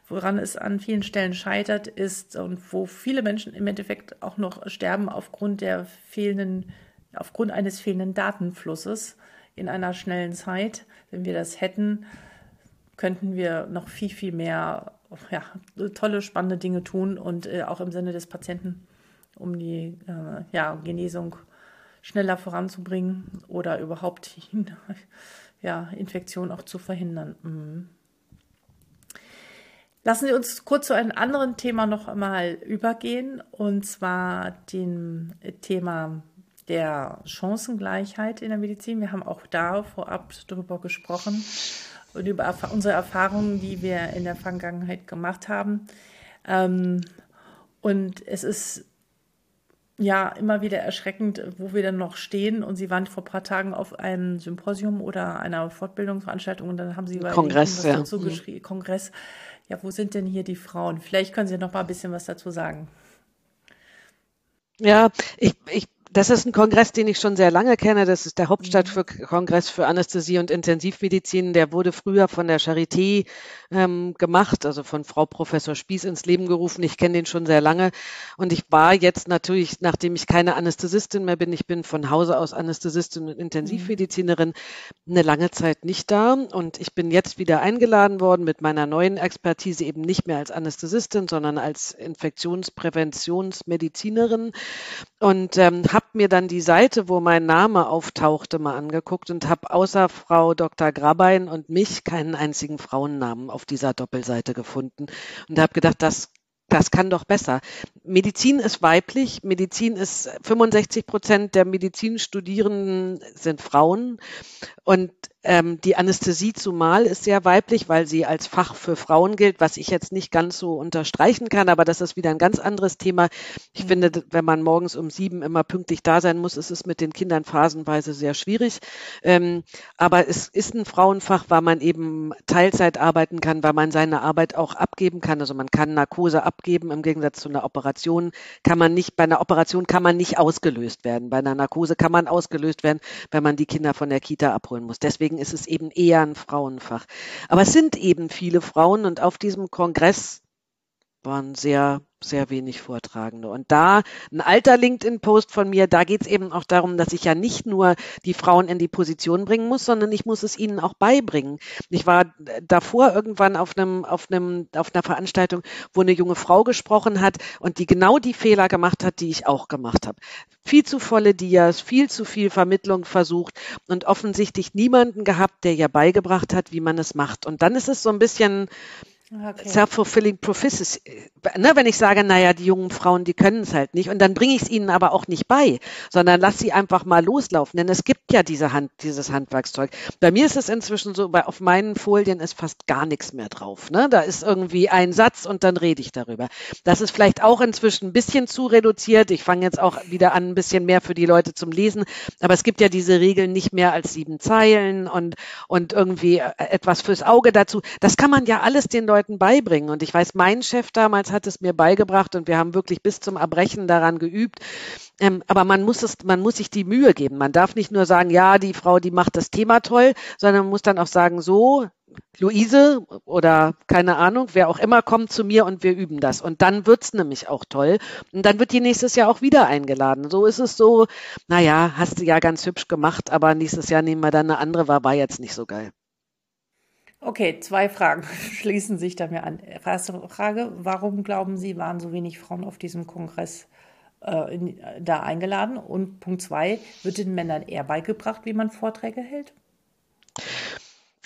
woran es an vielen Stellen scheitert, ist und wo viele Menschen im Endeffekt auch noch sterben aufgrund der fehlenden, aufgrund eines fehlenden Datenflusses in einer schnellen Zeit. Wenn wir das hätten, könnten wir noch viel, viel mehr ja, tolle, spannende Dinge tun und äh, auch im Sinne des Patienten, um die äh, ja, Genesung schneller voranzubringen oder überhaupt ja, Infektion auch zu verhindern. Mhm. Lassen Sie uns kurz zu einem anderen Thema noch einmal übergehen, und zwar dem Thema der Chancengleichheit in der Medizin. Wir haben auch da vorab darüber gesprochen und über unsere Erfahrungen, die wir in der Vergangenheit gemacht haben. Ähm, und es ist ja immer wieder erschreckend, wo wir dann noch stehen. Und Sie waren vor ein paar Tagen auf einem Symposium oder einer Fortbildungsveranstaltung und dann haben Sie Kongress, ja. dazu mhm. geschrieben, Kongress ja, wo sind denn hier die Frauen? Vielleicht können Sie noch mal ein bisschen was dazu sagen. Ja, ich, ich das ist ein Kongress, den ich schon sehr lange kenne. Das ist der Hauptstadtkongress mhm. für Anästhesie und Intensivmedizin. Der wurde früher von der Charité ähm, gemacht, also von Frau Professor Spieß ins Leben gerufen. Ich kenne den schon sehr lange. Und ich war jetzt natürlich, nachdem ich keine Anästhesistin mehr bin, ich bin von Hause aus Anästhesistin und Intensivmedizinerin, eine lange Zeit nicht da. Und ich bin jetzt wieder eingeladen worden mit meiner neuen Expertise eben nicht mehr als Anästhesistin, sondern als Infektionspräventionsmedizinerin und ähm, habe mir dann die Seite, wo mein Name auftauchte, mal angeguckt und habe außer Frau Dr. Grabein und mich keinen einzigen Frauennamen auf dieser Doppelseite gefunden und habe gedacht, das das kann doch besser. Medizin ist weiblich. Medizin ist 65 Prozent der Medizinstudierenden sind Frauen. Und ähm, die Anästhesie zumal ist sehr weiblich, weil sie als Fach für Frauen gilt, was ich jetzt nicht ganz so unterstreichen kann, aber das ist wieder ein ganz anderes Thema. Ich mhm. finde, wenn man morgens um sieben immer pünktlich da sein muss, ist es mit den Kindern phasenweise sehr schwierig. Ähm, aber es ist ein Frauenfach, weil man eben Teilzeit arbeiten kann, weil man seine Arbeit auch abgeben kann. Also man kann Narkose abgeben im Gegensatz zu einer Operation. Kann man nicht, bei einer Operation kann man nicht ausgelöst werden. Bei einer Narkose kann man ausgelöst werden, wenn man die Kinder von der Kita abholen muss. Deswegen deswegen ist es eben eher ein Frauenfach. Aber es sind eben viele Frauen und auf diesem Kongress waren sehr sehr wenig Vortragende. Und da ein alter LinkedIn-Post von mir, da geht es eben auch darum, dass ich ja nicht nur die Frauen in die Position bringen muss, sondern ich muss es ihnen auch beibringen. Ich war davor irgendwann auf einem, auf einem, auf einer Veranstaltung, wo eine junge Frau gesprochen hat und die genau die Fehler gemacht hat, die ich auch gemacht habe. Viel zu volle Dias, viel zu viel Vermittlung versucht und offensichtlich niemanden gehabt, der ihr beigebracht hat, wie man es macht. Und dann ist es so ein bisschen, Okay. Self-fulfilling prophecy. Ne, wenn ich sage, naja, die jungen Frauen, die können es halt nicht. Und dann bringe ich es ihnen aber auch nicht bei, sondern lass sie einfach mal loslaufen. Denn es gibt ja diese Hand, dieses Handwerkszeug. Bei mir ist es inzwischen so, bei, auf meinen Folien ist fast gar nichts mehr drauf. Ne? Da ist irgendwie ein Satz und dann rede ich darüber. Das ist vielleicht auch inzwischen ein bisschen zu reduziert. Ich fange jetzt auch wieder an, ein bisschen mehr für die Leute zum Lesen. Aber es gibt ja diese Regeln nicht mehr als sieben Zeilen und, und irgendwie äh, etwas fürs Auge dazu. Das kann man ja alles den Leuten Leuten beibringen. Und ich weiß, mein Chef damals hat es mir beigebracht und wir haben wirklich bis zum Erbrechen daran geübt. Ähm, aber man muss es, man muss sich die Mühe geben. Man darf nicht nur sagen, ja, die Frau, die macht das Thema toll, sondern man muss dann auch sagen, so, Luise oder keine Ahnung, wer auch immer kommt zu mir und wir üben das. Und dann wird es nämlich auch toll. Und dann wird die nächstes Jahr auch wieder eingeladen. So ist es so, naja, hast du ja ganz hübsch gemacht, aber nächstes Jahr nehmen wir dann eine andere, war, war jetzt nicht so geil. Okay, zwei Fragen schließen sich da mir an. Erste Frage, warum glauben Sie, waren so wenig Frauen auf diesem Kongress äh, in, da eingeladen? Und Punkt zwei, wird den Männern eher beigebracht, wie man Vorträge hält?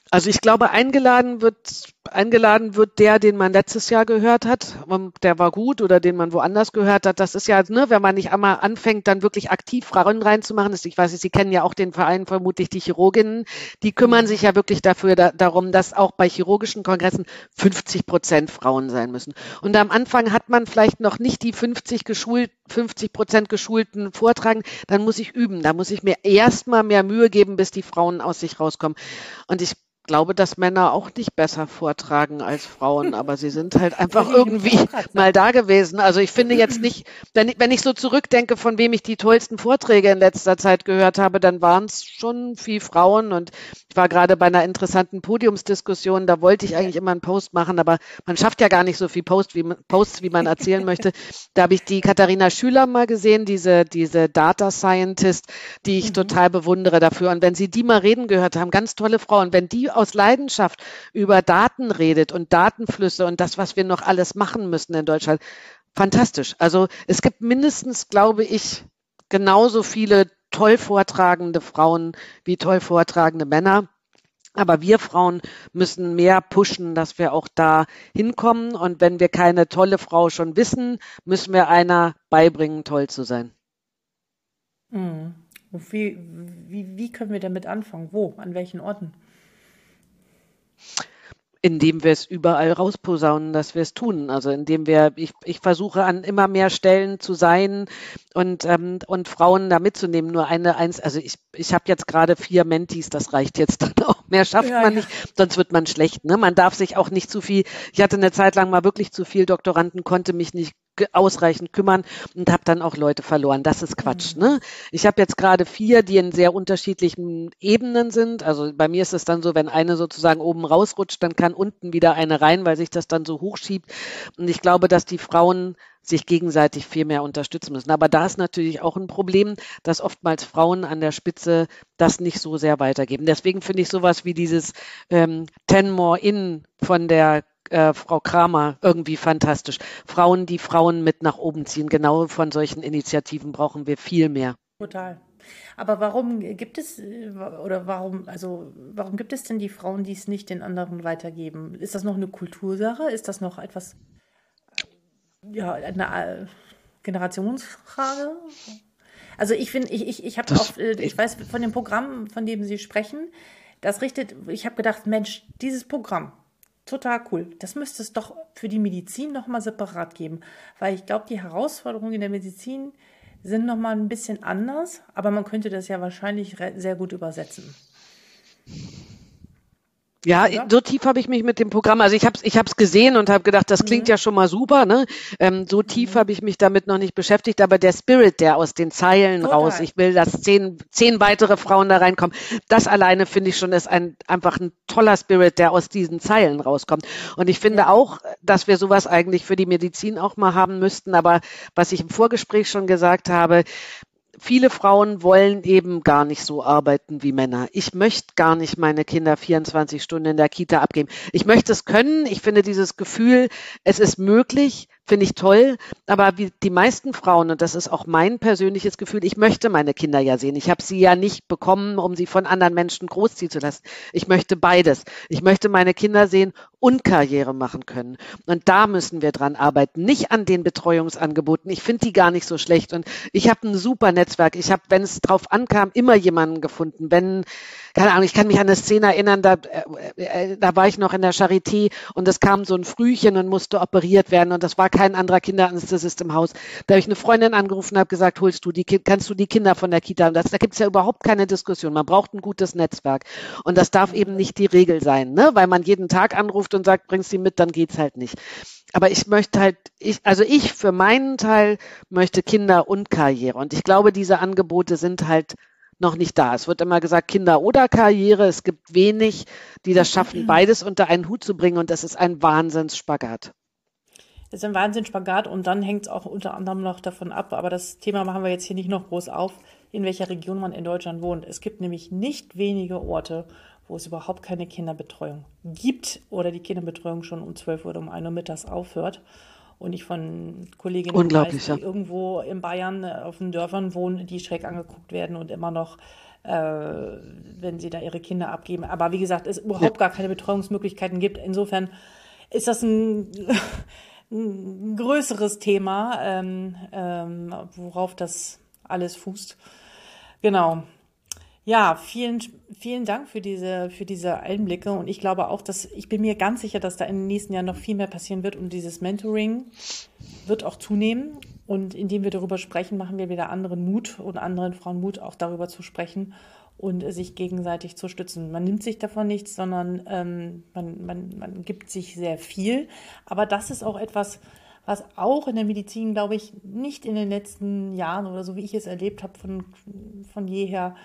Also ich glaube, eingeladen wird, eingeladen wird der, den man letztes Jahr gehört hat, der war gut oder den man woanders gehört hat. Das ist ja, ne, wenn man nicht einmal anfängt, dann wirklich aktiv Frauen reinzumachen. Ich weiß nicht, Sie kennen ja auch den Verein vermutlich die Chirurginnen. Die kümmern sich ja wirklich dafür da, darum, dass auch bei chirurgischen Kongressen 50 Prozent Frauen sein müssen. Und am Anfang hat man vielleicht noch nicht die 50 geschult, 50 Prozent geschulten Vortragen. Dann muss ich üben. Da muss ich mir erstmal mehr Mühe geben, bis die Frauen aus sich rauskommen. Und ich glaube, dass Männer auch nicht besser vortragen als Frauen, aber sie sind halt einfach irgendwie mal da gewesen. Also ich finde jetzt nicht, wenn ich, wenn ich so zurückdenke, von wem ich die tollsten Vorträge in letzter Zeit gehört habe, dann waren es schon viel Frauen und ich war gerade bei einer interessanten Podiumsdiskussion, da wollte ich eigentlich immer einen Post machen, aber man schafft ja gar nicht so viel Post, wie, Posts, wie man erzählen möchte. Da habe ich die Katharina Schüler mal gesehen, diese, diese Data Scientist, die ich mhm. total bewundere dafür. Und wenn Sie die mal reden gehört haben, ganz tolle Frau, und wenn die aus Leidenschaft über Daten redet und Datenflüsse und das, was wir noch alles machen müssen in Deutschland. Fantastisch. Also es gibt mindestens, glaube ich, genauso viele toll vortragende Frauen wie toll vortragende Männer. Aber wir Frauen müssen mehr pushen, dass wir auch da hinkommen. Und wenn wir keine tolle Frau schon wissen, müssen wir einer beibringen, toll zu sein. Mhm. Wie, wie, wie können wir damit anfangen? Wo? An welchen Orten? Indem wir es überall rausposaunen, dass wir es tun. Also indem wir, ich, ich versuche an immer mehr Stellen zu sein und, ähm, und Frauen da mitzunehmen. Nur eine, eins, also ich, ich habe jetzt gerade vier Mentis, das reicht jetzt dann auch. Mehr schafft ja, man ja. nicht, sonst wird man schlecht. Ne? Man darf sich auch nicht zu viel, ich hatte eine Zeit lang mal wirklich zu viel Doktoranden, konnte mich nicht ausreichend kümmern und habe dann auch Leute verloren. Das ist Quatsch. Mhm. Ne? Ich habe jetzt gerade vier, die in sehr unterschiedlichen Ebenen sind. Also bei mir ist es dann so, wenn eine sozusagen oben rausrutscht, dann kann unten wieder eine rein, weil sich das dann so hochschiebt. Und ich glaube, dass die Frauen sich gegenseitig viel mehr unterstützen müssen. Aber da ist natürlich auch ein Problem, dass oftmals Frauen an der Spitze das nicht so sehr weitergeben. Deswegen finde ich sowas wie dieses ähm, Ten More In von der äh, Frau Kramer irgendwie fantastisch. Frauen, die Frauen mit nach oben ziehen. Genau von solchen Initiativen brauchen wir viel mehr. Total. Aber warum gibt es oder warum also warum gibt es denn die Frauen, die es nicht den anderen weitergeben? Ist das noch eine Kultursache? Ist das noch etwas ja eine äh, Generationsfrage? Also ich finde, ich, ich, ich habe auch, äh, ich weiß von dem Programm, von dem Sie sprechen, das richtet, ich habe gedacht, Mensch, dieses Programm, Total cool. Das müsste es doch für die Medizin nochmal separat geben, weil ich glaube, die Herausforderungen in der Medizin sind nochmal ein bisschen anders, aber man könnte das ja wahrscheinlich sehr gut übersetzen. Ja, Oder? so tief habe ich mich mit dem Programm, also ich habe es ich hab's gesehen und habe gedacht, das klingt mhm. ja schon mal super. Ne? Ähm, so tief mhm. habe ich mich damit noch nicht beschäftigt, aber der Spirit, der aus den Zeilen Total. raus, ich will, dass zehn, zehn weitere Frauen da reinkommen, das alleine finde ich schon ist ein, einfach ein toller Spirit, der aus diesen Zeilen rauskommt. Und ich finde ja. auch, dass wir sowas eigentlich für die Medizin auch mal haben müssten, aber was ich im Vorgespräch schon gesagt habe, viele Frauen wollen eben gar nicht so arbeiten wie Männer. Ich möchte gar nicht meine Kinder 24 Stunden in der Kita abgeben. Ich möchte es können. Ich finde dieses Gefühl, es ist möglich, finde ich toll. Aber wie die meisten Frauen, und das ist auch mein persönliches Gefühl, ich möchte meine Kinder ja sehen. Ich habe sie ja nicht bekommen, um sie von anderen Menschen großziehen zu lassen. Ich möchte beides. Ich möchte meine Kinder sehen und Karriere machen können. Und da müssen wir dran arbeiten. Nicht an den Betreuungsangeboten. Ich finde die gar nicht so schlecht. Und ich habe ein super Netzwerk. Ich habe, wenn es drauf ankam, immer jemanden gefunden. Wenn keine Ahnung, ich kann mich an eine Szene erinnern, da, äh, äh, da war ich noch in der Charité und es kam so ein Frühchen und musste operiert werden und das war kein anderer Kinderanästhesist im Haus. Da habe ich eine Freundin angerufen und habe gesagt, holst du die, kannst du die Kinder von der Kita? Und das, da gibt es ja überhaupt keine Diskussion. Man braucht ein gutes Netzwerk und das darf eben nicht die Regel sein, ne? weil man jeden Tag anruft und sagt, bringst sie mit, dann geht's halt nicht. Aber ich möchte halt, ich, also ich für meinen Teil möchte Kinder und Karriere. Und ich glaube, diese Angebote sind halt noch nicht da. Es wird immer gesagt, Kinder oder Karriere. Es gibt wenig, die das schaffen, beides unter einen Hut zu bringen. Und das ist ein Wahnsinnsspagat. Ist ein Wahnsinnsspagat und dann hängt es auch unter anderem noch davon ab, aber das Thema machen wir jetzt hier nicht noch groß auf, in welcher Region man in Deutschland wohnt. Es gibt nämlich nicht wenige Orte, wo es überhaupt keine Kinderbetreuung gibt oder die Kinderbetreuung schon um 12 Uhr oder um 1 Uhr mittags aufhört. Und ich von Kolleginnen weiß, die ja. irgendwo in Bayern äh, auf den Dörfern wohnen, die schräg angeguckt werden und immer noch, äh, wenn sie da ihre Kinder abgeben. Aber wie gesagt, es überhaupt ja. gar keine Betreuungsmöglichkeiten gibt. Insofern ist das ein, ein größeres Thema, ähm, ähm, worauf das alles fußt. Genau. Ja, vielen, vielen Dank für diese, für diese Einblicke. Und ich glaube auch, dass ich bin mir ganz sicher, dass da in den nächsten Jahren noch viel mehr passieren wird. Und dieses Mentoring wird auch zunehmen. Und indem wir darüber sprechen, machen wir wieder anderen Mut und anderen Frauen Mut, auch darüber zu sprechen und sich gegenseitig zu stützen. Man nimmt sich davon nichts, sondern ähm, man, man, man gibt sich sehr viel. Aber das ist auch etwas, was auch in der Medizin, glaube ich, nicht in den letzten Jahren oder so wie ich es erlebt habe, von, von jeher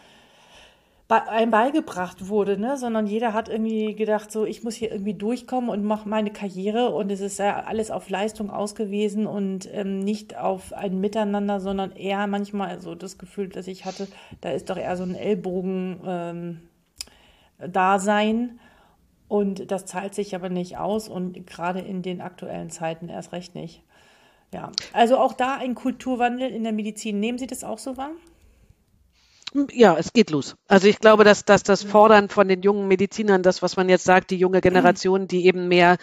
einem beigebracht wurde, ne? sondern jeder hat irgendwie gedacht, so ich muss hier irgendwie durchkommen und mache meine Karriere und es ist ja alles auf Leistung ausgewiesen und ähm, nicht auf ein Miteinander, sondern eher manchmal so das Gefühl, dass ich hatte, da ist doch eher so ein Ellbogen ähm, Dasein und das zahlt sich aber nicht aus und gerade in den aktuellen Zeiten erst recht nicht. Ja, also auch da ein Kulturwandel in der Medizin. Nehmen Sie das auch so wahr? Ja, es geht los. Also ich glaube, dass, dass das Fordern von den jungen Medizinern, das, was man jetzt sagt, die junge Generation, die eben mehr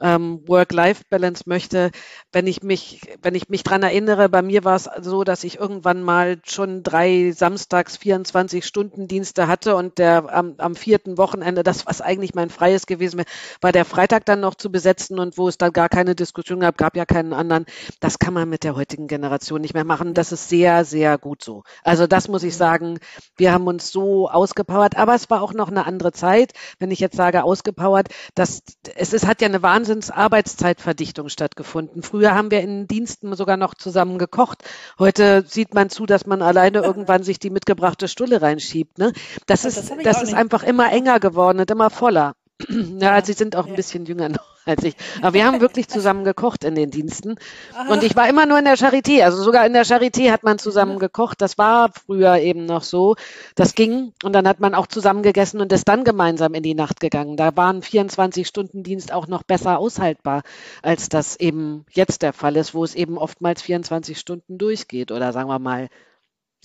ähm, Work-Life-Balance möchte. Wenn ich mich, wenn ich mich dran erinnere, bei mir war es so, dass ich irgendwann mal schon drei Samstags 24 Stunden Dienste hatte und der am, am vierten Wochenende, das was eigentlich mein freies gewesen wäre, war der Freitag dann noch zu besetzen und wo es dann gar keine Diskussion gab, gab ja keinen anderen. Das kann man mit der heutigen Generation nicht mehr machen. Das ist sehr, sehr gut so. Also das muss ich sagen. Wir haben uns so ausgepowert, aber es war auch noch eine andere Zeit. Wenn ich jetzt sage ausgepowert, das, es ist, hat ja eine Wahnsinn Wahnsinns-Arbeitszeitverdichtung stattgefunden. Früher haben wir in Diensten sogar noch zusammen gekocht. Heute sieht man zu, dass man alleine irgendwann sich die mitgebrachte Stulle reinschiebt. Ne? Das, das ist, das ist einfach immer enger geworden und immer voller. Ja, also sie sind auch ein bisschen jünger noch als ich. Aber wir haben wirklich zusammen gekocht in den Diensten. Und ich war immer nur in der Charité. Also sogar in der Charité hat man zusammen gekocht. Das war früher eben noch so. Das ging. Und dann hat man auch zusammen gegessen und ist dann gemeinsam in die Nacht gegangen. Da waren 24-Stunden-Dienst auch noch besser aushaltbar, als das eben jetzt der Fall ist, wo es eben oftmals 24 Stunden durchgeht. Oder sagen wir mal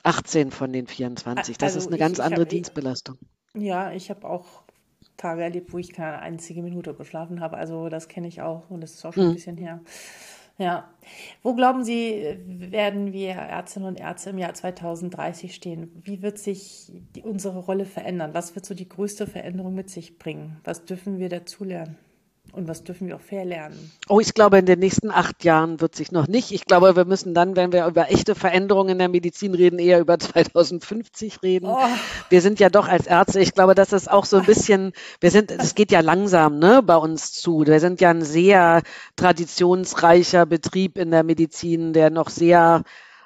18 von den 24. Das also ist eine ganz andere Dienstbelastung. Ja, ich habe auch Tage erlebt, wo ich keine einzige Minute geschlafen habe. Also das kenne ich auch und das ist auch schon mhm. ein bisschen her. Ja. Wo glauben Sie, werden wir Ärztinnen und Ärzte im Jahr 2030 stehen? Wie wird sich die, unsere Rolle verändern? Was wird so die größte Veränderung mit sich bringen? Was dürfen wir dazulernen? Und was dürfen wir auch verlernen? Oh, ich glaube, in den nächsten acht Jahren wird sich noch nicht. Ich glaube, wir müssen dann, wenn wir über echte Veränderungen in der Medizin reden, eher über 2050 reden. Oh. Wir sind ja doch als Ärzte, ich glaube, das ist auch so ein bisschen, wir sind, es geht ja langsam, ne, bei uns zu. Wir sind ja ein sehr traditionsreicher Betrieb in der Medizin, der noch sehr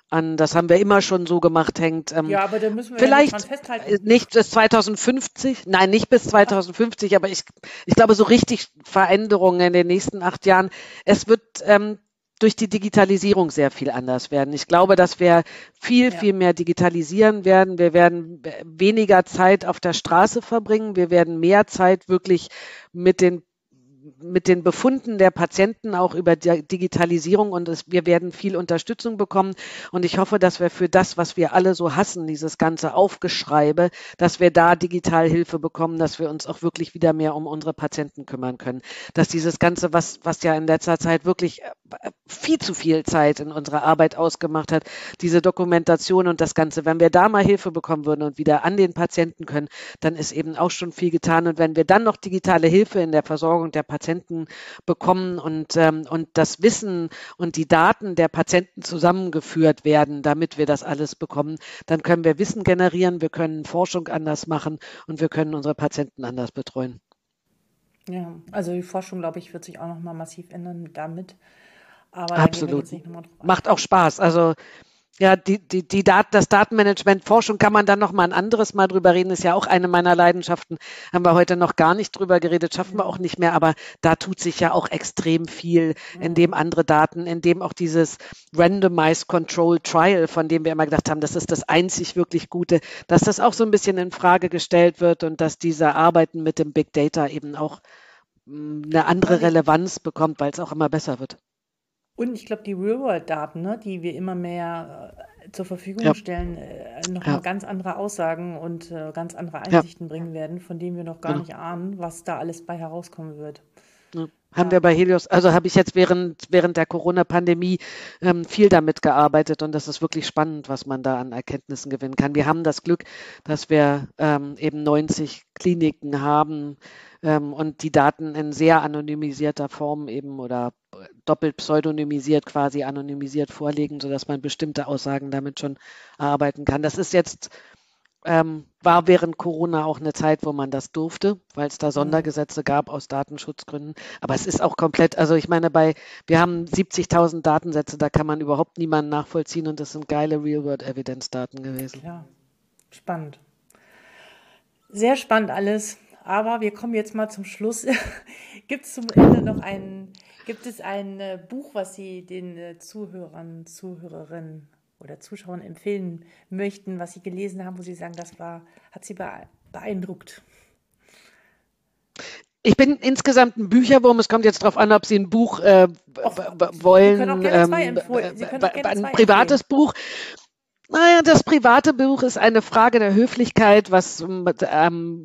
an, das haben wir immer schon so gemacht, hängt. Ähm, ja, aber da müssen wir vielleicht ja festhalten. Äh, nicht bis 2050, nein, nicht bis 2050, aber ich, ich glaube, so richtig Veränderungen in den nächsten acht Jahren. Es wird ähm, durch die Digitalisierung sehr viel anders werden. Ich glaube, dass wir viel, ja. viel mehr digitalisieren werden. Wir werden weniger Zeit auf der Straße verbringen. Wir werden mehr Zeit wirklich mit den mit den Befunden der Patienten auch über Digitalisierung und es, wir werden viel Unterstützung bekommen. Und ich hoffe, dass wir für das, was wir alle so hassen, dieses ganze Aufgeschreibe, dass wir da digital Hilfe bekommen, dass wir uns auch wirklich wieder mehr um unsere Patienten kümmern können. Dass dieses Ganze, was, was ja in letzter Zeit wirklich äh, viel zu viel Zeit in unserer Arbeit ausgemacht hat, diese Dokumentation und das Ganze, wenn wir da mal Hilfe bekommen würden und wieder an den Patienten können, dann ist eben auch schon viel getan. Und wenn wir dann noch digitale Hilfe in der Versorgung der Patienten bekommen und, ähm, und das Wissen und die Daten der Patienten zusammengeführt werden, damit wir das alles bekommen, dann können wir Wissen generieren, wir können Forschung anders machen und wir können unsere Patienten anders betreuen. Ja, also die Forschung, glaube ich, wird sich auch noch mal massiv ändern damit. Aber Absolut. Macht auch Spaß. Also ja, die, die, die Dat das Datenmanagement, Forschung kann man dann noch mal ein anderes Mal drüber reden, ist ja auch eine meiner Leidenschaften. Haben wir heute noch gar nicht drüber geredet, schaffen wir auch nicht mehr, aber da tut sich ja auch extrem viel, in dem andere Daten, in dem auch dieses Randomized Control Trial, von dem wir immer gedacht haben, das ist das einzig wirklich Gute, dass das auch so ein bisschen in Frage gestellt wird und dass diese Arbeiten mit dem Big Data eben auch mm, eine andere Relevanz bekommt, weil es auch immer besser wird. Und ich glaube, die Real-World-Daten, ne, die wir immer mehr äh, zur Verfügung ja. stellen, äh, nochmal ja. ganz andere Aussagen und äh, ganz andere Einsichten ja. bringen werden, von denen wir noch gar nicht ahnen, was da alles bei herauskommen wird. Haben wir bei Helios, also habe ich jetzt während, während der Corona-Pandemie ähm, viel damit gearbeitet und das ist wirklich spannend, was man da an Erkenntnissen gewinnen kann. Wir haben das Glück, dass wir ähm, eben 90 Kliniken haben ähm, und die Daten in sehr anonymisierter Form eben oder doppelt pseudonymisiert quasi anonymisiert vorlegen, sodass man bestimmte Aussagen damit schon erarbeiten kann. Das ist jetzt ähm, war während Corona auch eine Zeit, wo man das durfte, weil es da. Sondergesetze gab aus Datenschutzgründen. Aber es ist auch komplett, also ich meine, bei, wir haben 70.000 Datensätze, da kann man überhaupt niemanden nachvollziehen und das sind geile Real-World-Evidence-Daten gewesen. Ja, spannend. Sehr spannend alles. Aber wir kommen jetzt mal zum Schluss. gibt es zum Ende noch ein, gibt es ein äh, Buch, was Sie den äh, Zuhörern, Zuhörerinnen oder Zuschauern empfehlen möchten, was Sie gelesen haben, wo Sie sagen, das war, hat Sie beeindruckt? Ich bin insgesamt ein Bücherwurm. Es kommt jetzt darauf an, ob Sie ein Buch äh, wollen. Sie können auch gerne zwei ähm, gerne ein privates empfehlen. Buch. Naja, das private Buch ist eine Frage der Höflichkeit, was ähm,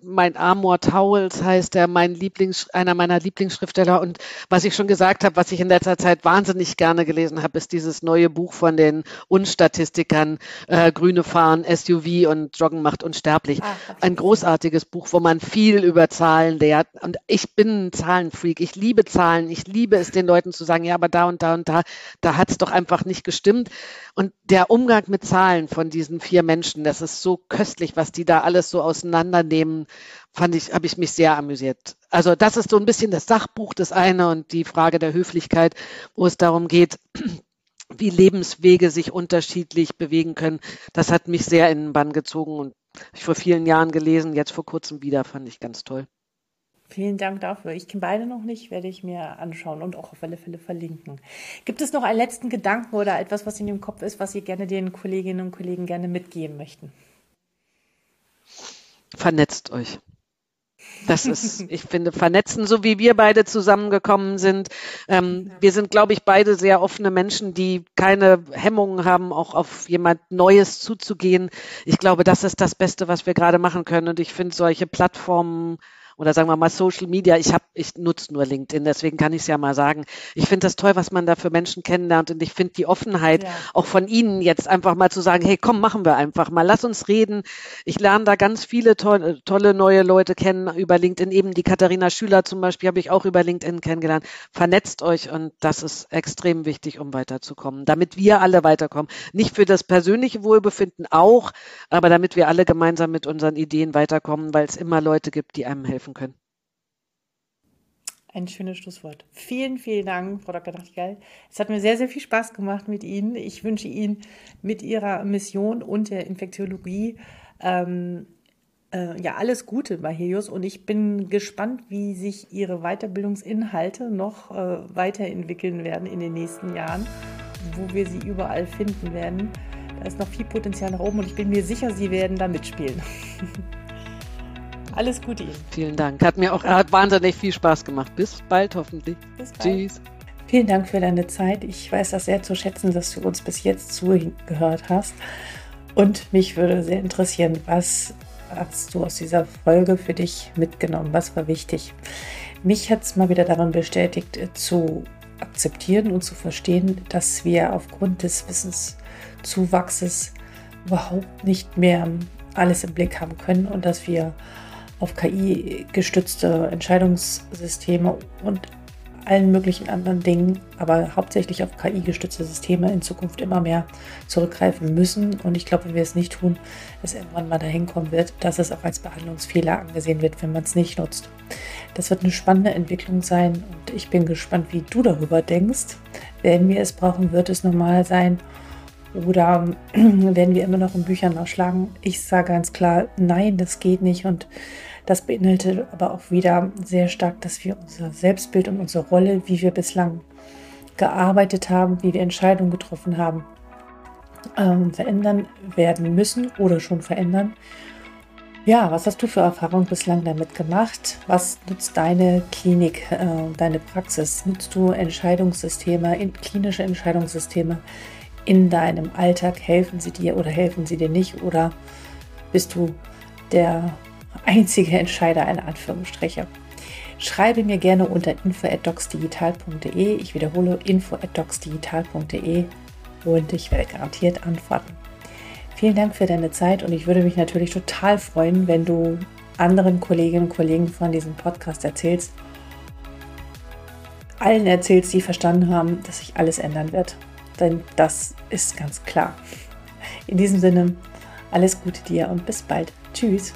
mein Amor Towels heißt, der mein Lieblings, einer meiner Lieblingsschriftsteller und was ich schon gesagt habe, was ich in letzter Zeit wahnsinnig gerne gelesen habe, ist dieses neue Buch von den Unstatistikern äh, Grüne fahren, SUV und Joggen macht unsterblich. Ah, ein großartiges Buch, wo man viel über Zahlen lehrt und ich bin ein Zahlenfreak. Ich liebe Zahlen. Ich liebe es den Leuten zu sagen, ja, aber da und da und da, da hat es doch einfach nicht gestimmt. Und der Umgang mit Zahlen von diesen vier Menschen, das ist so köstlich, was die da alles so auseinandernehmen, fand ich, habe ich mich sehr amüsiert. Also das ist so ein bisschen das Sachbuch, das eine und die Frage der Höflichkeit, wo es darum geht, wie Lebenswege sich unterschiedlich bewegen können. Das hat mich sehr in den Bann gezogen und ich vor vielen Jahren gelesen, jetzt vor kurzem wieder, fand ich ganz toll. Vielen Dank dafür. Ich kenne beide noch nicht, werde ich mir anschauen und auch auf alle Fälle verlinken. Gibt es noch einen letzten Gedanken oder etwas, was in Ihrem Kopf ist, was Sie gerne den Kolleginnen und Kollegen gerne mitgeben möchten? Vernetzt euch. Das ist, ich finde, vernetzen, so wie wir beide zusammengekommen sind. Ähm, ja. Wir sind, glaube ich, beide sehr offene Menschen, die keine Hemmungen haben, auch auf jemand Neues zuzugehen. Ich glaube, das ist das Beste, was wir gerade machen können. Und ich finde solche Plattformen oder sagen wir mal Social Media. Ich habe, ich nutze nur LinkedIn, deswegen kann ich es ja mal sagen. Ich finde das toll, was man da für Menschen kennenlernt und ich finde die Offenheit ja. auch von Ihnen jetzt einfach mal zu sagen, hey, komm, machen wir einfach mal, lass uns reden. Ich lerne da ganz viele tolle, tolle neue Leute kennen über LinkedIn. Eben die Katharina Schüler zum Beispiel habe ich auch über LinkedIn kennengelernt. Vernetzt euch und das ist extrem wichtig, um weiterzukommen, damit wir alle weiterkommen. Nicht für das persönliche Wohlbefinden auch, aber damit wir alle gemeinsam mit unseren Ideen weiterkommen, weil es immer Leute gibt, die einem helfen helfen können. Ein schönes Schlusswort. Vielen, vielen Dank, Frau Dr. Nachtigall. Es hat mir sehr, sehr viel Spaß gemacht mit Ihnen. Ich wünsche Ihnen mit Ihrer Mission und der Infektiologie ähm, äh, ja alles Gute bei Helios und ich bin gespannt, wie sich Ihre Weiterbildungsinhalte noch äh, weiterentwickeln werden in den nächsten Jahren, wo wir sie überall finden werden. Da ist noch viel Potenzial nach oben und ich bin mir sicher, Sie werden da mitspielen. Alles Gute Ihnen. Vielen Dank. Hat mir auch hat wahnsinnig viel Spaß gemacht. Bis bald hoffentlich. Bis bald. Tschüss. Vielen Dank für deine Zeit. Ich weiß das sehr zu schätzen, dass du uns bis jetzt zugehört hast. Und mich würde sehr interessieren, was hast du aus dieser Folge für dich mitgenommen? Was war wichtig? Mich hat es mal wieder daran bestätigt, zu akzeptieren und zu verstehen, dass wir aufgrund des Wissenszuwachses überhaupt nicht mehr alles im Blick haben können und dass wir auf KI gestützte Entscheidungssysteme und allen möglichen anderen Dingen, aber hauptsächlich auf KI gestützte Systeme in Zukunft immer mehr zurückgreifen müssen. Und ich glaube, wenn wir es nicht tun, es irgendwann mal dahin kommen wird, dass es auch als Behandlungsfehler angesehen wird, wenn man es nicht nutzt. Das wird eine spannende Entwicklung sein und ich bin gespannt, wie du darüber denkst. Wenn wir es brauchen, wird es normal sein. Oder werden wir immer noch in Büchern nachschlagen? Ich sage ganz klar, nein, das geht nicht. Und das beinhaltet aber auch wieder sehr stark, dass wir unser Selbstbild und unsere Rolle, wie wir bislang gearbeitet haben, wie wir Entscheidungen getroffen haben, ähm, verändern werden müssen oder schon verändern. Ja, was hast du für Erfahrungen bislang damit gemacht? Was nutzt deine Klinik, äh, deine Praxis? Nutzt du Entscheidungssysteme, in, klinische Entscheidungssysteme in deinem Alltag? Helfen sie dir oder helfen sie dir nicht? Oder bist du der einzige Entscheider in Anführungsstriche? Schreibe mir gerne unter info@docsdigital.de. Ich wiederhole info@docsdigital.de und ich werde garantiert antworten. Vielen Dank für deine Zeit und ich würde mich natürlich total freuen, wenn du anderen Kolleginnen und Kollegen von diesem Podcast erzählst. Allen erzählst, die verstanden haben, dass sich alles ändern wird. Denn das ist ganz klar. In diesem Sinne, alles Gute dir und bis bald. Tschüss.